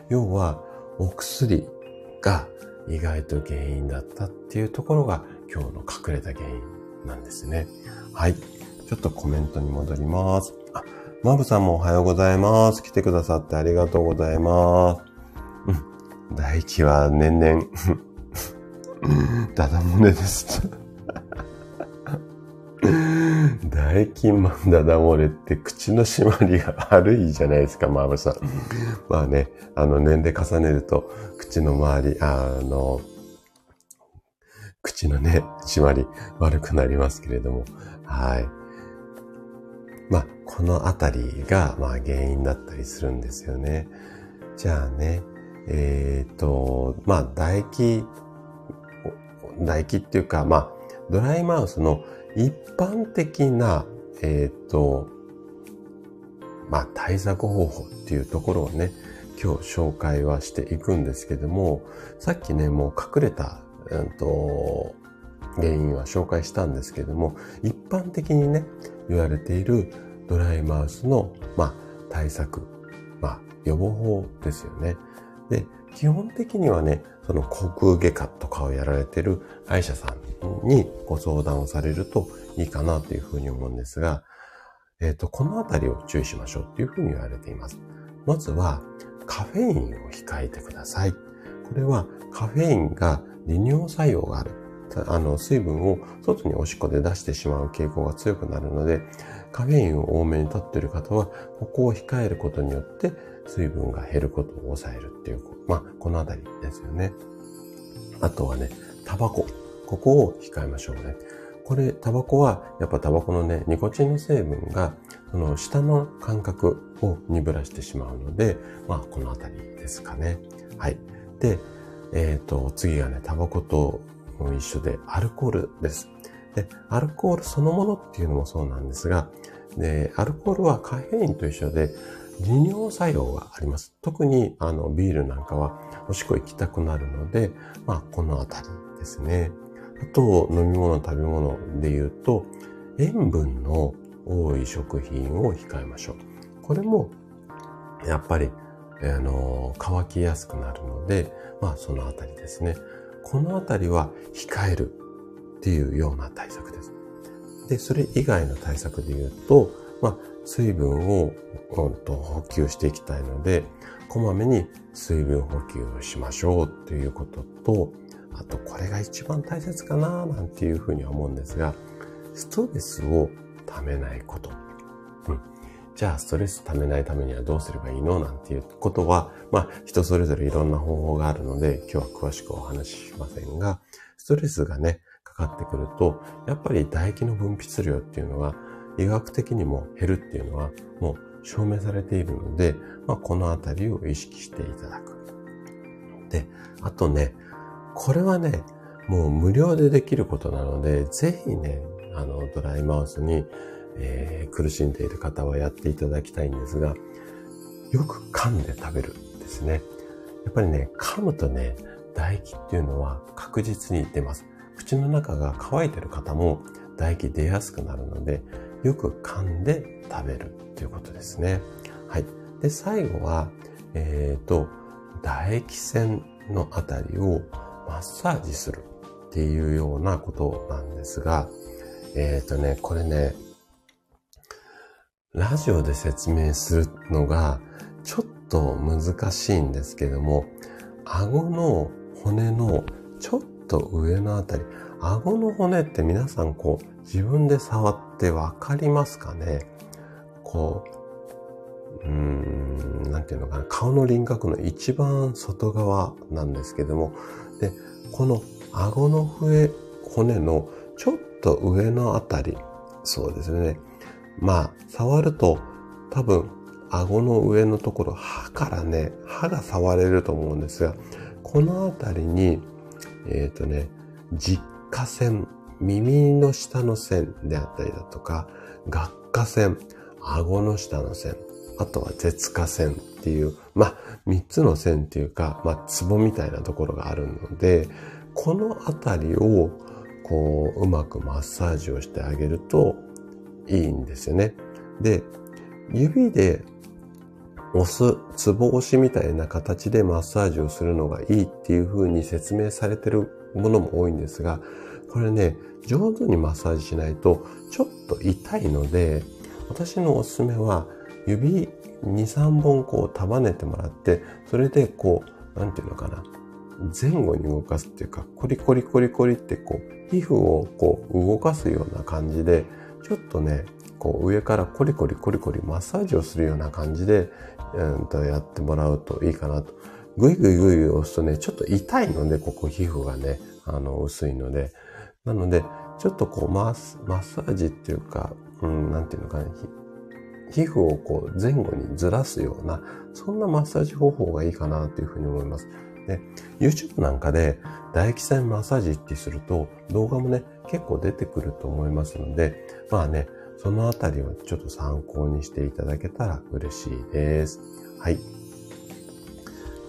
要はお薬が意外と原因だったっていうところが今日の隠れた原因なんですね。はい。ちょっとコメントに戻ります。あ、マブさんもおはようございます。来てくださってありがとうございます。うん。大地は年々 *laughs* ダダ漏れです。*laughs* *laughs* 唾液マンダダ漏れって口の締まりが悪いじゃないですか、マブさん。まあね、あの、年齢重ねると、口の周り、あの、口のね、締まり悪くなりますけれども、はい。まあ、このあたりが、まあ、原因だったりするんですよね。じゃあね、えっ、ー、と、まあ、唾液、唾液っていうか、まあ、ドライマウスの一般的な、えっ、ー、と、まあ、対策方法っていうところをね、今日紹介はしていくんですけども、さっきね、もう隠れた、うんと、原因は紹介したんですけども、一般的にね、言われているドライマウスの、まあ、対策、まあ、予防法ですよね。で、基本的にはね、その口腔外科とかをやられてる歯医者さんにご相談をされるといいかなというふうに思うんですが、えっ、ー、と、このあたりを注意しましょうっていうふうに言われています。まずは、カフェインを控えてください。これはカフェインが利尿作用がある。あの、水分を外におしっこで出してしまう傾向が強くなるので、カフェインを多めにとっている方は、ここを控えることによって、水分が減ることを抑えるっていう、まあ、このあたりですよね。あとはね、タバコ。ここを控えましょうね。これ、タバコは、やっぱタバコのね、ニコチンの成分が、その下の感覚を鈍らしてしまうので、まあ、このあたりですかね。はい。で、えっ、ー、と、次がね、タバコと一緒で、アルコールです。で、アルコールそのものっていうのもそうなんですが、で、アルコールはカフェインと一緒で、利尿作用があります。特に、あの、ビールなんかは、おしっこ行きたくなるので、まあ、このあたりですね。あと、飲み物、食べ物で言うと、塩分の多い食品を控えましょう。これも、やっぱり、あの、乾きやすくなるので、まあ、そのあたりですね。このあたりは控えるっていうような対策です。で、それ以外の対策で言うと、まあ、水分を、うん、と補給していきたいので、こまめに水分補給をしましょうっていうことと、あとこれが一番大切かななんていうふうに思うんですが、ストレスをためないこと。うん。じゃあ、ストレスためないためにはどうすればいいのなんていうことは、まあ、人それぞれいろんな方法があるので、今日は詳しくお話ししませんが、ストレスがね、かかってくると、やっぱり唾液の分泌量っていうのは、医学的にも減るっていうのは、もう証明されているので、まあ、このあたりを意識していただく。で、あとね、これはね、もう無料でできることなので、ぜひね、あの、ドライマウスに、えー、苦しんでいる方はやっていただきたいんですが、よく噛んで食べるですね。やっぱりね、噛むとね、唾液っていうのは確実に出ます。口の中が乾いてる方も唾液出やすくなるので、よく噛んで食べるということですね。はい。で、最後は、えっ、ー、と、唾液腺のあたりをマッサージするっていうようなことなんですが、えっ、ー、とね、これね、ラジオで説明するのがちょっと難しいんですけども、顎の骨のちょっと上のあたり、顎の骨って皆さんこう自分で触ってわかりますかね？こう、うーん、なんていうのかな、顔の輪郭の一番外側なんですけども、で、この顎の上、骨のちょっと上のあたり、そうですね。まあ、触ると多分顎の上のところ、歯からね、歯が触れると思うんですが、このあたりに、えっ、ー、とね、実下線、耳の下の線であったりだとか、学下線、顎の下の線、あとは舌下線っていう、まあ、三つの線っていうか、まあ、ツボみたいなところがあるので、このあたりを、こう、うまくマッサージをしてあげるといいんですよね。で、指で押す、ツボ押しみたいな形でマッサージをするのがいいっていう風に説明されてるものも多いんですが、これね、上手にマッサージしないとちょっと痛いので、私のおすすめは指2、3本こう束ねてもらって、それでこう、なんていうのかな、前後に動かすっていうか、コリコリコリコリってこう、皮膚をこう動かすような感じで、ちょっとね、こう上からコリコリコリコリマッサージをするような感じで、うん、とやってもらうといいかなと。ぐいぐいぐい押すとね、ちょっと痛いので、ここ皮膚がね、あの、薄いので。なので、ちょっとこうマッ、マッサージっていうか、うん、なんていうのかな、皮膚をこう前後にずらすような、そんなマッサージ方法がいいかなというふうに思います。で、YouTube なんかで唾液腺マッサージってすると動画もね、結構出てくると思いますので、まあね、そのあたりをちょっと参考にしていただけたら嬉しいです。はい。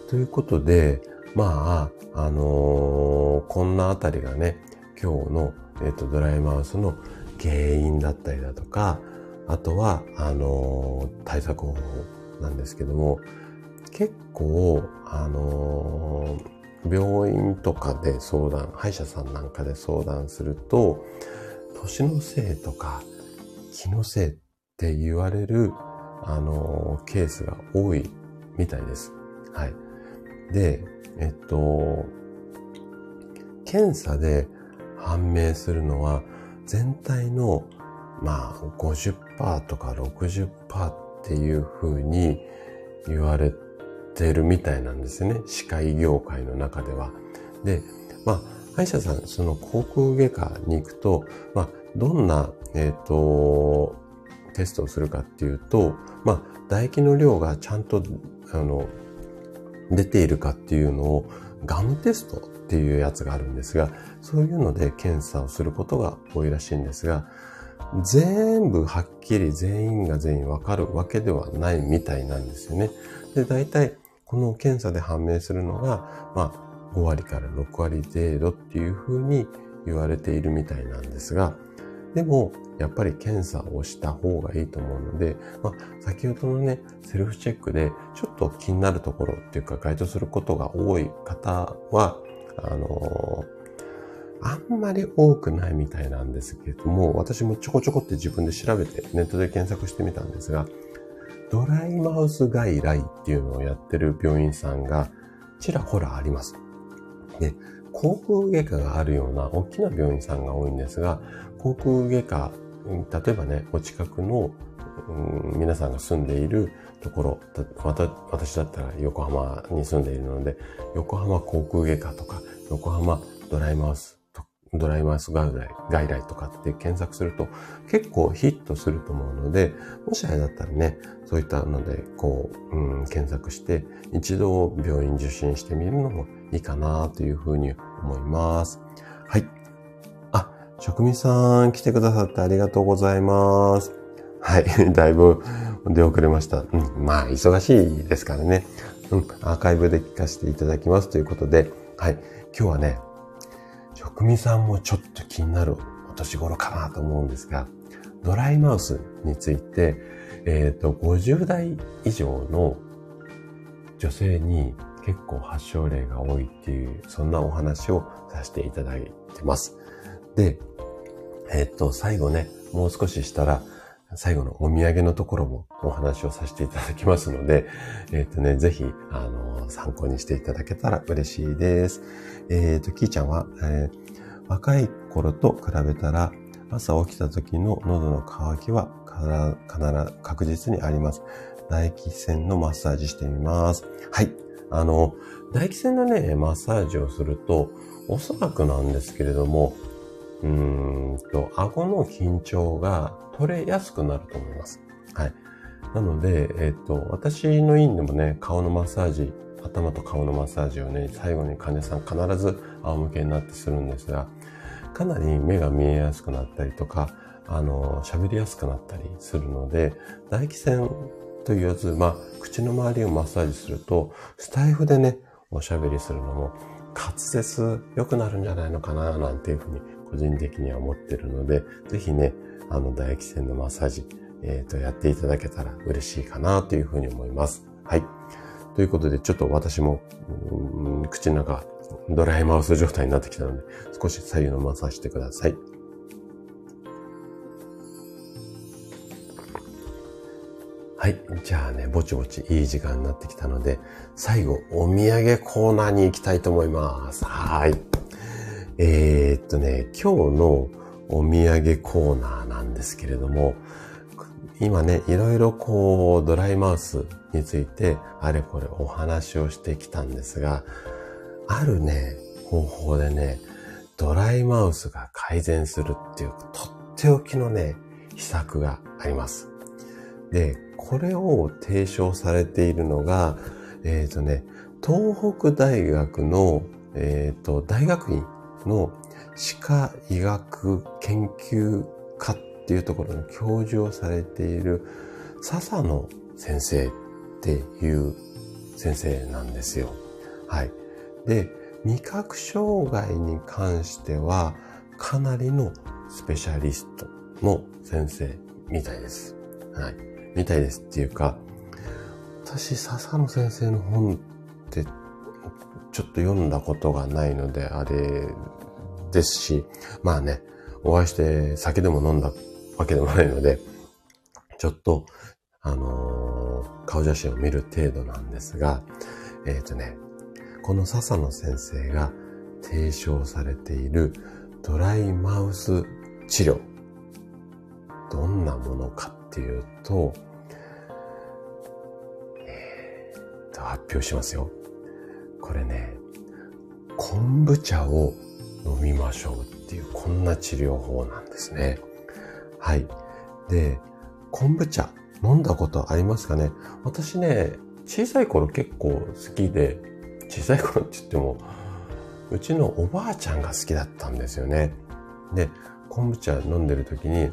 ということで、まあ、あのー、こんなあたりがね、今日の、えっ、と、ドライマウスの原因だったりだとか、あとは、あのー、対策方法なんですけども、結構、あの病院とかで相談、歯医者さんなんかで相談すると、年のせいとか、気のせいって言われる、あの、ケースが多いみたいです。はい。で、えっと、検査で判明するのは、全体の、まあ、50%とか60%っていう風に言われてるみたいなんですよね。歯科医業界の中では。で、まあ、歯医者さん、その口腔外科に行くと、まあ、どんな、えっ、ー、と、テストをするかっていうと、まあ、唾液の量がちゃんと、あの、出ているかっていうのを、ガムテストっていうやつがあるんですが、そういうので検査をすることが多いらしいんですが、全部はっきり全員が全員わかるわけではないみたいなんですよね。で、大体この検査で判明するのが、まあ、5割から6割程度っていうふうに言われているみたいなんですが、でも、やっぱり検査をした方がいいと思うので、まあ、先ほどのね、セルフチェックでちょっと気になるところっていうか、該当することが多い方は、あの、あんまり多くないみたいなんですけれども、私もちょこちょこって自分で調べてネットで検索してみたんですが、ドライマウス外来っていうのをやってる病院さんがちらほらあります。で、口腔外科があるような大きな病院さんが多いんですが、口腔外科、例えばね、お近くの、うん、皆さんが住んでいるところ、私だったら横浜に住んでいるので、横浜口腔外科とか、横浜ドライマウスドライマウス外来外来とかって検索すると結構ヒットすると思うので、もしあれだったらね、そういったので、こう、うん、検索して一度病院受診してみるのもいいかなというふうに思います。はい。あ、職味さん来てくださってありがとうございます。はい。*laughs* だいぶ出遅れました。うん、まあ、忙しいですからね。うん、アーカイブで聞かせていただきますということで、はい。今日はね、職味さんもちょっと気になるお年頃かなと思うんですが、ドライマウスについて、えっ、ー、と、50代以上の女性に結構発症例が多いっていう、そんなお話をさせていただいてます。で、えっ、ー、と、最後ね、もう少ししたら、最後のお土産のところもお話をさせていただきますので、*laughs* えっ、ー、とね、ぜひ、あの、参考にしていただけたら嬉しいです。えっ、ー、と、キーちゃんは、えー、若い頃と比べたら、朝起きた時の喉の渇きは必ず確実にあります。唾液腺のマッサージしてみます。はい。あの、唾液腺のね、マッサージをすると、おそらくなんですけれども、うーんと、顎の緊張が取れやすくなると思います。はい。なので、えっ、と、私の院でもね、顔のマッサージ、頭と顔のマッサージをね、最後に患者さん必ず仰向けになってするんですが、かなり目が見えやすくなったりとか、あの、喋りやすくなったりするので、唾液腺と言わず、まあ、口の周りをマッサージすると、スタイフでね、おしゃべりするのも滑舌良くなるんじゃないのかな、なんていうふうに個人的には思ってるので、ぜひね、あの、唾液腺のマッサージ、えっ、ー、と、やっていただけたら嬉しいかな、というふうに思います。はい。ということで、ちょっと私も、うん口の中、ドライマウス状態になってきたので、少し左右のマッサージしてください。はい。じゃあね、ぼちぼちいい時間になってきたので、最後、お土産コーナーに行きたいと思います。はい。えー、っとね、今日のお土産コーナーなんですけれども、今ね、いろいろこう、ドライマウスについて、あれこれお話をしてきたんですが、あるね、方法でね、ドライマウスが改善するっていう、とっておきのね、秘策があります。で、これを提唱されているのが、えっ、ー、とね、東北大学の、えっ、ー、と、大学院の歯科医学研究科っていうところの教授をされている笹野先生っていう先生なんですよ。はい。で、味覚障害に関してはかなりのスペシャリストの先生みたいです。はい。みたいですっていうか、私、笹野先生の本ってちょっと読んだことがないので、あれですし、まあね、お会いして酒でも飲んだわけでもないので、ちょっと、あのー、顔写真を見る程度なんですが、えっ、ー、とね、この笹野先生が提唱されているドライマウス治療。どんなものかっていうと、えー、と発表しますよ。これね、昆布茶を飲みましょうっていう、こんな治療法なんですね。はい。で、昆布茶飲んだことありますかね？私ね、小さい頃結構好きで、小さい頃って言っても、うちのおばあちゃんが好きだったんですよね。で、昆布茶飲んでる時に、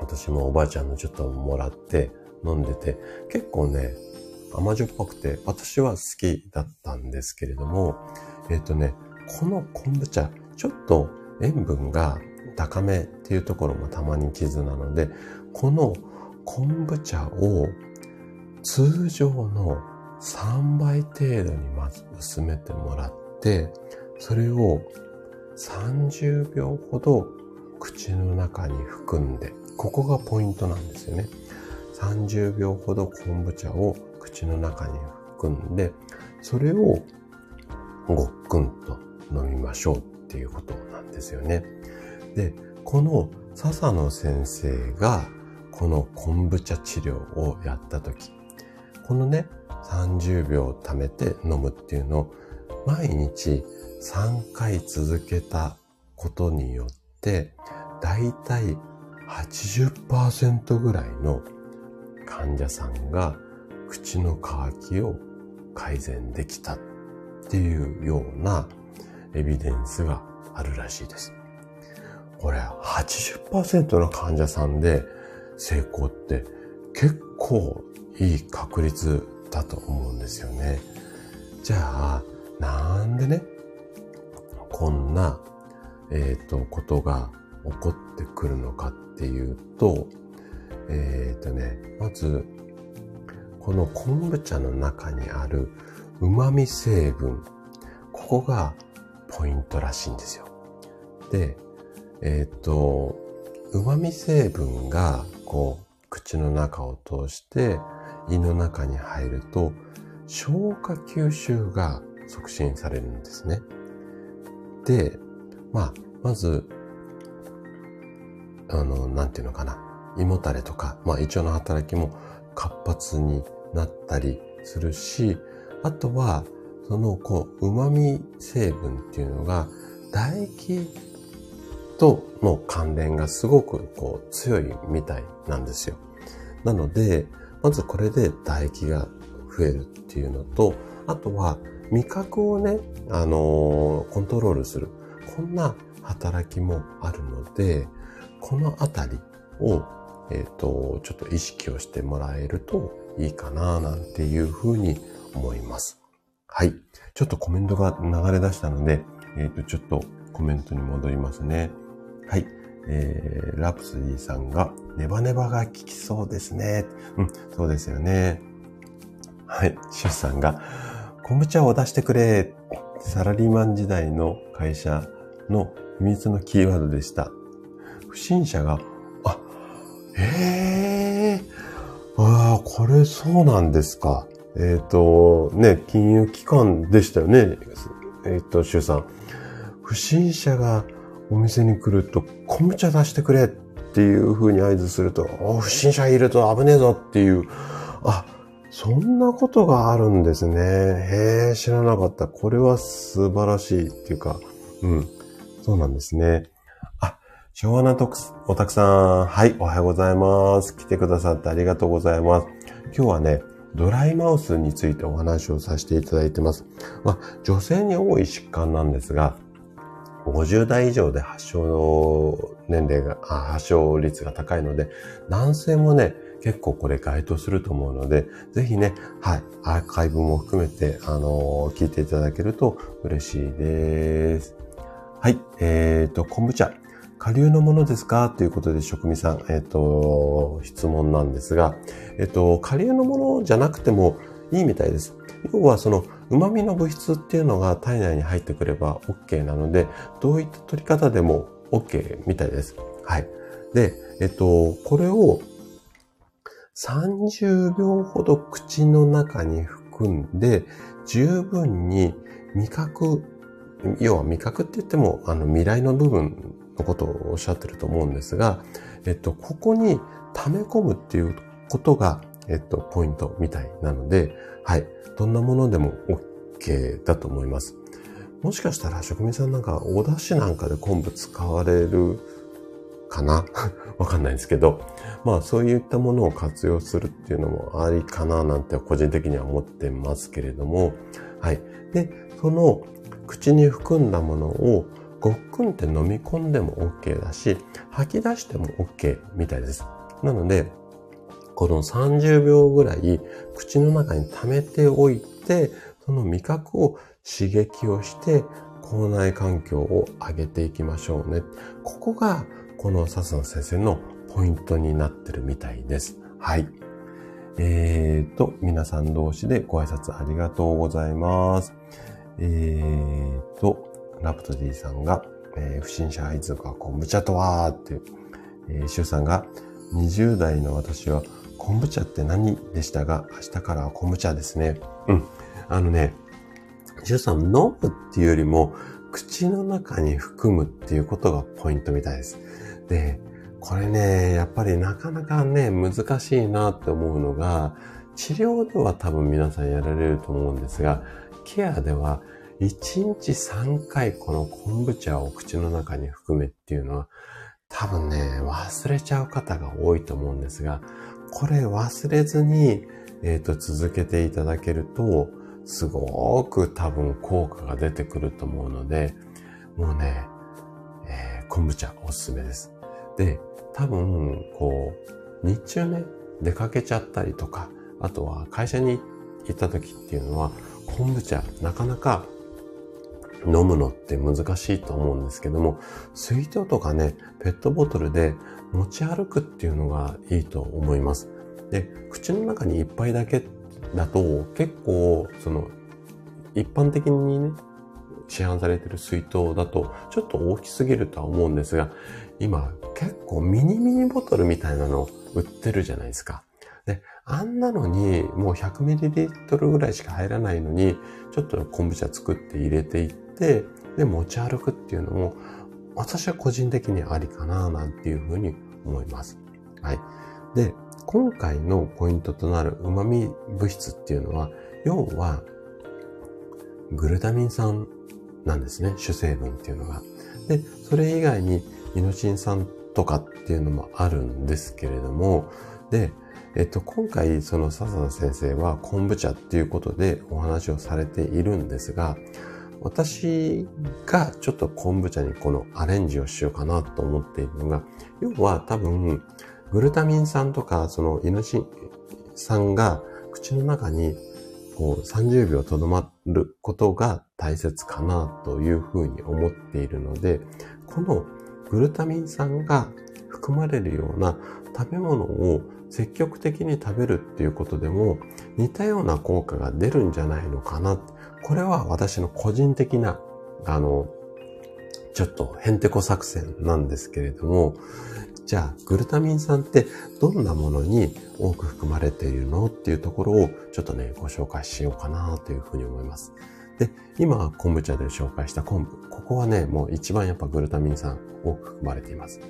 私もおばあちゃんのちょっともらって飲んでて、結構ね、甘じょっぱくて、私は好きだったんですけれども、えっ、ー、とね、この昆布茶、ちょっと塩分が高めっていうところもたまに傷なので、この昆布茶を通常の3倍程度にまず薄めてもらって、それを30秒ほど口の中に含んで、ここがポイントなんですよね。30秒ほど昆布茶を口の中に含んで、それをごっくんと飲みましょうっていうことなんですよね。で、この笹野先生がこの昆布茶治療をやったとき、このね、30秒貯めて飲むっていうのを毎日3回続けたことによって、だいたい80%ぐらいの患者さんが口の渇きを改善できたっていうようなエビデンスがあるらしいです。これ80%の患者さんで成功って結構いい確率だと思うんですよね。じゃあ、なんでね、こんな、えっ、ー、と、ことが起こってくるのかっていうと、えっ、ー、とね、まず、この昆布茶の中にある旨味成分、ここがポイントらしいんですよ。で、えっ、と、旨味成分が、こう、口の中を通して胃の中に入ると、消化吸収が促進されるんですね。で、まあ、まず、あの、なんていうのかな。胃もたれとか、まあ、胃腸の働きも活発になったりするし、あとは、その、こう、旨味成分っていうのが、唾液との関連がすごくこう強いみたいなんですよ。なので、まずこれで唾液が増えるっていうのと、あとは味覚をね、あのー、コントロールする。こんな働きもあるので、このあたりを、えっ、ー、と、ちょっと意識をしてもらえるといいかな、なんていうふうに思います。はい。ちょっとコメントが流れ出したので、えっ、ー、と、ちょっとコメントに戻りますね。はい。えー、ラプスディさんが、ネバネバが効きそうですね。うん、そうですよね。はい。シュさんが、昆布茶を出してくれ。サラリーマン時代の会社の秘密のキーワードでした。不審者が、あ、へえ、ああ、これそうなんですか。えっ、ー、と、ね、金融機関でしたよね。えっ、ー、と、シュさん。不審者がお店に来ると、昆布茶出してくれっていう風に合図すると、お不審者いると危ねえぞっていう、あ、そんなことがあるんですね。へえ、知らなかった。これは素晴らしいっていうか、うん。そうなんですね。あ、昭和なとく、おたくさん。はい、おはようございます。来てくださってありがとうございます。今日はね、ドライマウスについてお話をさせていただいてます。まあ、女性に多い疾患なんですが、50代以上で発症の年齢が、発症率が高いので、男性もね、結構これ該当すると思うので、ぜひね、はい、アーカイブも含めて、あのー、聞いていただけると嬉しいです。はい、えっ、ー、と、昆布茶。下流のものですか？ということで、職味さん、えっ、ー、と、質問なんですが、えっ、と、下流のものじゃなくてもいいみたいです。要はその旨味の物質っていうのが体内に入ってくれば OK なので、どういった取り方でも OK みたいです。はい。で、えっと、これを30秒ほど口の中に含んで、十分に味覚、要は味覚って言っても、あの未来の部分のことをおっしゃってると思うんですが、えっと、ここに溜め込むっていうことが、えっと、ポイントみたいなので、はい。どんなものでも OK だと思います。もしかしたら職人さんなんかお出汁なんかで昆布使われるかな？*laughs* わかんないですけど、まあそういったものを活用するっていうのもありかななんて個人的には思ってますけれども、はい。で、その口に含んだものをごっくんって飲み込んでも OK だし、吐き出しても OK みたいです。なので、この30秒ぐらい口の中に溜めておいて、その味覚を刺激をして口内環境を上げていきましょうね。ここがこの笹野先生のポイントになってるみたいです。はい。えーと、皆さん同士でご挨拶ありがとうございます。えーと、ラプトディさんが、えー、不審者合図が昆布茶とはって、えー、シュさんが、20代の私は昆布茶って何でしたが、明日からは昆布茶ですね。うん。あのね、ジュさん飲むっていうよりも、口の中に含むっていうことがポイントみたいです。で、これね、やっぱりなかなかね、難しいなって思うのが、治療では多分皆さんやられると思うんですが、ケアでは1日3回この昆布茶を口の中に含めっていうのは、多分ね、忘れちゃう方が多いと思うんですが、これ忘れずに、えっ、ー、と、続けていただけると、すごく多分効果が出てくると思うので、もうね、えー、昆布茶おすすめです。で、多分、こう、日中ね、出かけちゃったりとか、あとは会社に行った時っていうのは、昆布茶なかなか飲むのって難しいと思うんですけども、水筒とかね、ペットボトルで持ち歩くっていうのがいいと思います。で、口の中に一杯だけだと結構、その、一般的にね、市販されてる水筒だとちょっと大きすぎるとは思うんですが、今結構ミニミニボトルみたいなの売ってるじゃないですか。で、あんなのにもう 100ml ぐらいしか入らないのに、ちょっと昆布茶作って入れていって、で、持ち歩くっていうのも、私は個人的にありかな、なんていうふうに思います。はい。で、今回のポイントとなる旨味物質っていうのは、要は、グルタミン酸なんですね、主成分っていうのが。で、それ以外にイノシン酸とかっていうのもあるんですけれども、で、えっと、今回、その笹田先生は昆布茶っていうことでお話をされているんですが、私がちょっと昆布茶にこのアレンジをしようかなと思っているのが、要は多分、グルタミン酸とか、そのイノシン酸が口の中にこう30秒とどまることが大切かなというふうに思っているので、このグルタミン酸が含まれるような食べ物を積極的に食べるっていうことでも似たような効果が出るんじゃないのかな。これは私の個人的な、あの、ちょっとヘンテコ作戦なんですけれども、じゃあ、グルタミン酸ってどんなものに多く含まれているのっていうところをちょっとね、ご紹介しようかなというふうに思います。で、今、昆布茶で紹介した昆布。ここはね、もう一番やっぱグルタミン酸多く含まれています。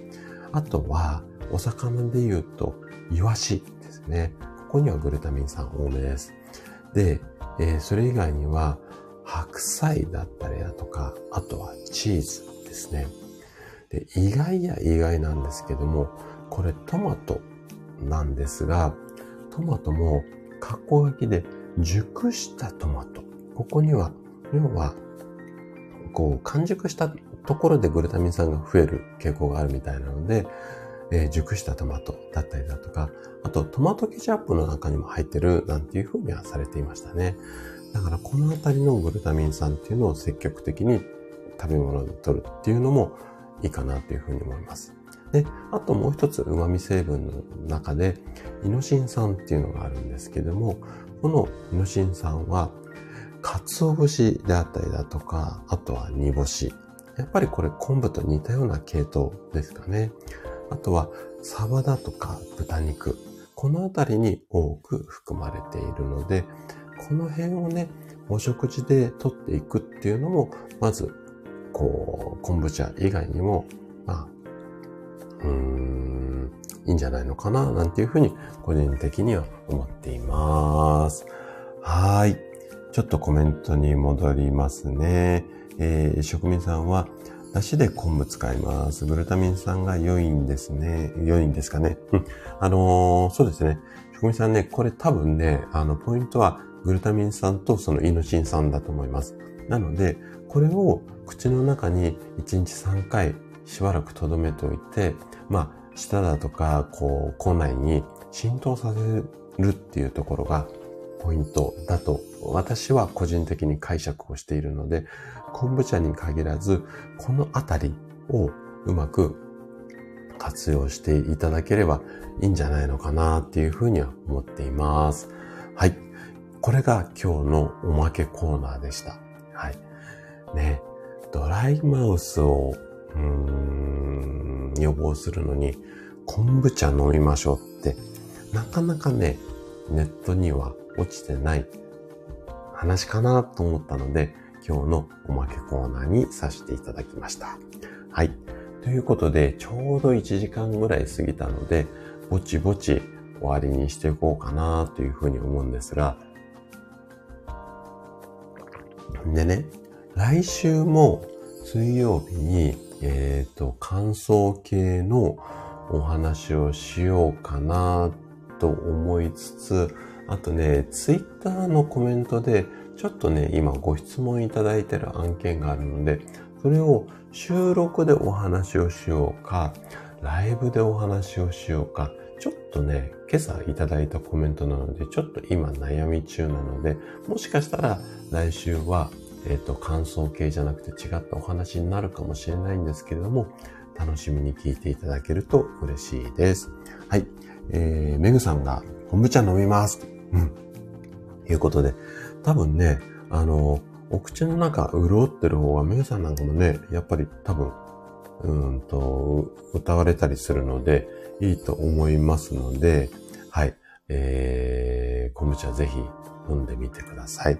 あとは、お魚で言うと、イワシですね。ここにはグルタミン酸多めです。で、えー、それ以外には、白菜だったりだとか、あとはチーズですね。で、意外や意外なんですけども、これトマトなんですが、トマトも加工焼きで熟したトマト。ここには、要は、こう、完熟したところでグルタミン酸が増える傾向があるみたいなので、えー、熟したトマトだったりだとか、あとトマトケチャップの中にも入ってるなんていうふうにはされていましたね。だからこのあたりのグルタミン酸っていうのを積極的に食べ物で取るっていうのもいいかなというふうに思います。で、あともう一つ旨味成分の中で、イノシン酸っていうのがあるんですけども、このイノシン酸は、鰹節であったりだとか、あとは煮干し。やっぱりこれ昆布と似たような系統ですかね。あとは、サバだとか豚肉。このあたりに多く含まれているので、この辺をね、お食事で取っていくっていうのも、まず、こう、昆布茶以外にも、まあ、うーん、いいんじゃないのかな、なんていうふうに、個人的には思っています。はい。ちょっとコメントに戻りますね。えー、職人さんは、だしで昆布使います。グルタミン酸が良いんですね。良いんですかね？うんあのー、そうですね。職人さんね、これ多分ね、あの、ポイントはグルタミン酸とそのイノシン酸だと思います。なので、これを口の中に1日3回しばらく留めておいて、まあ、舌だとか、こう、口内に浸透させるっていうところがポイントだと私は個人的に解釈をしているので、昆布茶に限らず、このあたりをうまく活用していただければいいんじゃないのかなっていうふうには思っています。はい。これが今日のおまけコーナーでした。はい。ね。ドライマウスを、うん、予防するのに昆布茶飲みましょうって、なかなかね、ネットには落ちてない話かなと思ったので、今日のおまけコーナーにさせていただきました。はい。ということで、ちょうど1時間ぐらい過ぎたので、ぼちぼち終わりにしていこうかなというふうに思うんですが、でね、来週も水曜日に、えっ、ー、と、乾燥系のお話をしようかなと思いつつ、あとね、ツイッターのコメントで、ちょっとね、今ご質問いただいてる案件があるので、それを収録でお話をしようか、ライブでお話をしようか、ちょっとね、今朝いただいたコメントなので、ちょっと今悩み中なので、もしかしたら来週は、えっ、ー、と、感想系じゃなくて違ったお話になるかもしれないんですけれども、楽しみに聞いていただけると嬉しいです。はい。えー、メグさんが昆布茶飲みます。うん。いうことで、多分ね、あの、お口の中潤ってる方が、メグさんなんかもね、やっぱり多分、うんと、歌われたりするので、いいと思いますので、はい。えー、昆布茶ぜひ飲んでみてください。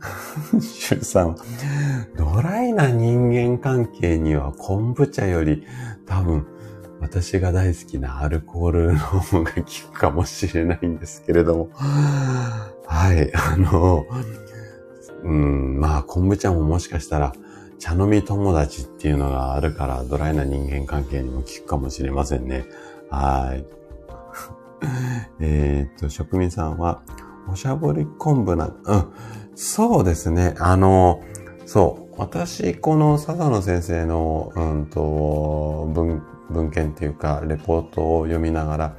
*laughs* シュさん、ドライな人間関係には昆布茶より多分私が大好きなアルコールの方が効くかもしれないんですけれども。はい、あの、うん、まあ昆布茶ももしかしたら茶飲み友達っていうのがあるからドライな人間関係にも効くかもしれませんね。はい。*laughs* えっと、職人さんは、おしゃぶり昆布な、うん、そうですね。あの、そう。私、この笹野先生の、うんと、文、文献っていうか、レポートを読みながら、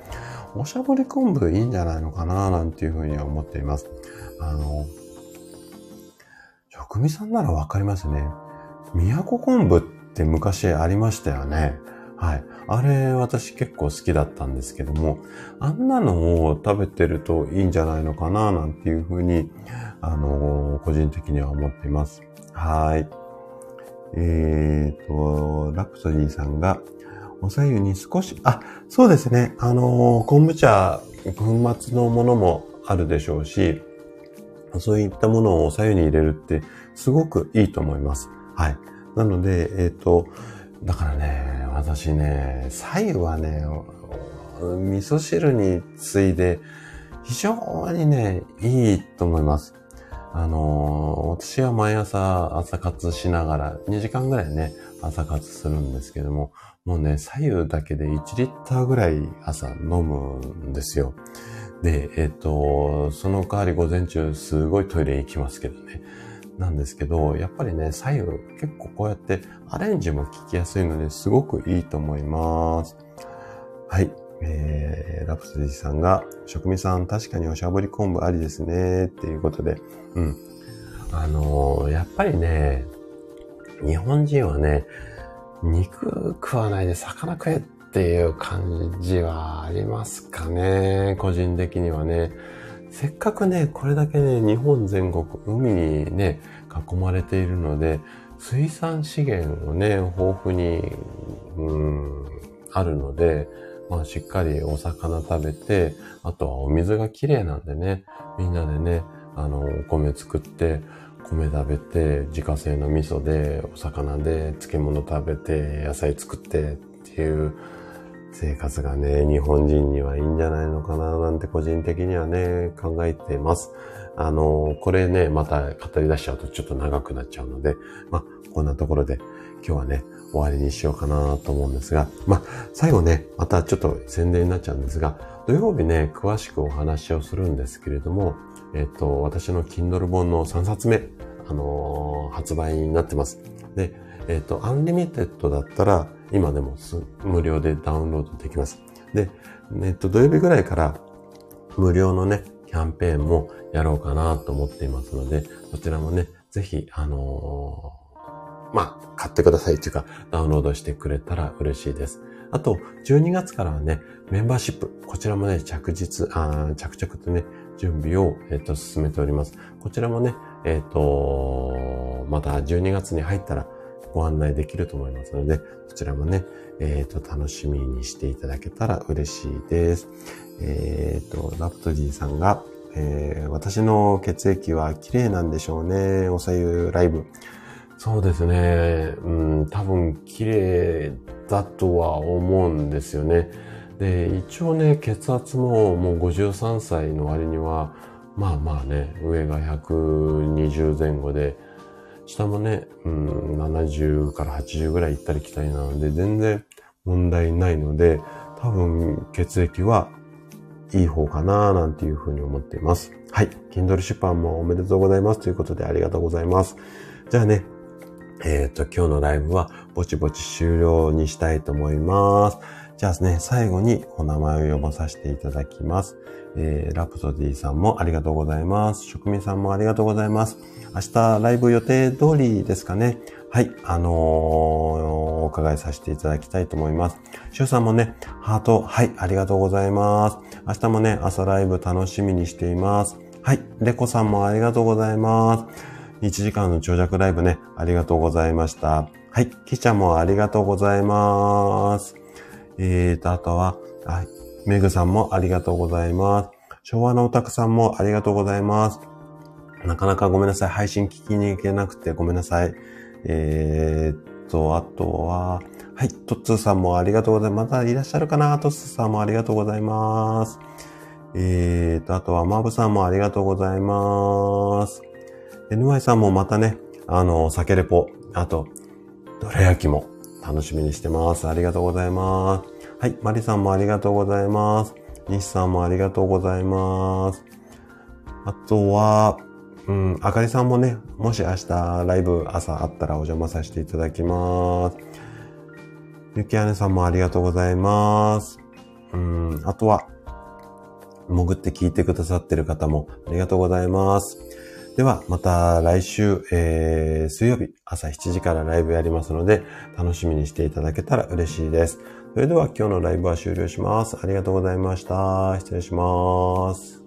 おしゃぶり昆布いいんじゃないのかな、なんていうふうには思っています。あの、職味さんならわかりますね。宮古昆布って昔ありましたよね。はい。あれ、私結構好きだったんですけども、あんなのを食べてるといいんじゃないのかな、なんていうふうに、あのー、個人的には思っています。はい。えーと、ラプソディさんが、お左右に少し、あ、そうですね。あのー、昆布茶、粉末のものもあるでしょうし、そういったものをお左右に入れるってすごくいいと思います。はい。なので、えっ、ー、と、だからね、私ね、左右はね、味噌汁についで、非常にね、いいと思います。あの、私は毎朝朝活しながら、2時間ぐらいね、朝活するんですけども、もうね、左右だけで1リッターぐらい朝飲むんですよ。で、えっ、と、その代わり午前中すごいトイレ行きますけどね。なんですけど、やっぱりね、左右結構こうやってアレンジも聞きやすいのですごくいいと思います。はい。えー、ラプソディさんが、職味さん確かにおしゃぶり昆布ありですね、っていうことで。うん。あのー、やっぱりね、日本人はね、肉食わないで魚食えっていう感じはありますかね、個人的にはね。せっかくね、これだけね、日本全国、海にね、囲まれているので、水産資源をね、豊富に、うん、あるので、まあしっかりお魚食べて、あとはお水がきれいなんでね、みんなでね、あの、お米作って、米食べて、自家製の味噌で、お魚で、漬物食べて、野菜作ってっていう、生活がね、日本人にはいいんじゃないのかななんて個人的にはね、考えてます。あの、これね、また語り出しちゃうとちょっと長くなっちゃうので、まあ、こんなところで今日はね、終わりにしようかなと思うんですが、まあ、最後ね、またちょっと宣伝になっちゃうんですが、土曜日ね、詳しくお話をするんですけれども、えっと、私の Kindle 本の3冊目、あのー、発売になってます。で、えっと、 Unlimited だったら、今でも無料でダウンロードできます。で、えっと、土曜日ぐらいから無料のね、キャンペーンもやろうかなと思っていますので、そちらもね、ぜひ、あのー、まあ、買ってくださいっていうか、ダウンロードしてくれたら嬉しいです。あと、12月からはね、メンバーシップ、こちらもね、着実、あ着々とね、準備を、えっと、進めております。こちらもね、えっと、また12月に入ったら、ご案内できると思いますので、そちらもね、えっ、ー、と、楽しみにしていただけたら嬉しいです。えっ、ー、と、ラプトジーさんが、えー、私の血液は綺麗なんでしょうね。おさゆライブ。そうですね。うん、多分綺麗だとは思うんですよね。で、一応ね、血圧ももう53歳の割には、まあまあね、上が120前後で、下もね、うん、70から80ぐらい行ったり来たりなので、全然問題ないので、多分血液はいい方かななんていうふうに思っています。はい。Kindle 出版もおめでとうございますということでありがとうございます。じゃあね、えっ、ー、と、今日のライブはぼちぼち終了にしたいと思います。じゃあですね、最後にお名前を呼ばさせていただきます。えー、ラプソディさんもありがとうございます。職人さんもありがとうございます。明日ライブ予定通りですかね。はい、あのー、お伺いさせていただきたいと思います。しゅうさんもね、ハート、はい、ありがとうございます。明日もね、朝ライブ楽しみにしています。はい、レコさんもありがとうございます。1時間の長尺ライブね、ありがとうございました。はい、きちゃんもありがとうございます。えーと、あとは、はい。めぐさんもありがとうございます。昭和のオタクさんもありがとうございます。なかなかごめんなさい。配信聞きに行けなくてごめんなさい。えー、と、あとは、はい、トッツーさんもありがとうございます。またいらっしゃるかな？トッツーさんもありがとうございます。えー、と、あとはマブさんもありがとうございます。NY さんもまたね、あの、酒レポ、あと、どら焼きも楽しみにしてます。ありがとうございます。はい、マリさんもありがとうございます。西さんもありがとうございます。あとは、うん、あかりさんもね、もし明日ライブ朝あったらお邪魔させていただきます。ゆきあねさんもありがとうございます。うん、あとは、潜って聞いてくださってる方もありがとうございます。では、また来週、えー、水曜日朝7時からライブやりますので、楽しみにしていただけたら嬉しいです。それでは今日のライブは終了します。ありがとうございました。失礼します。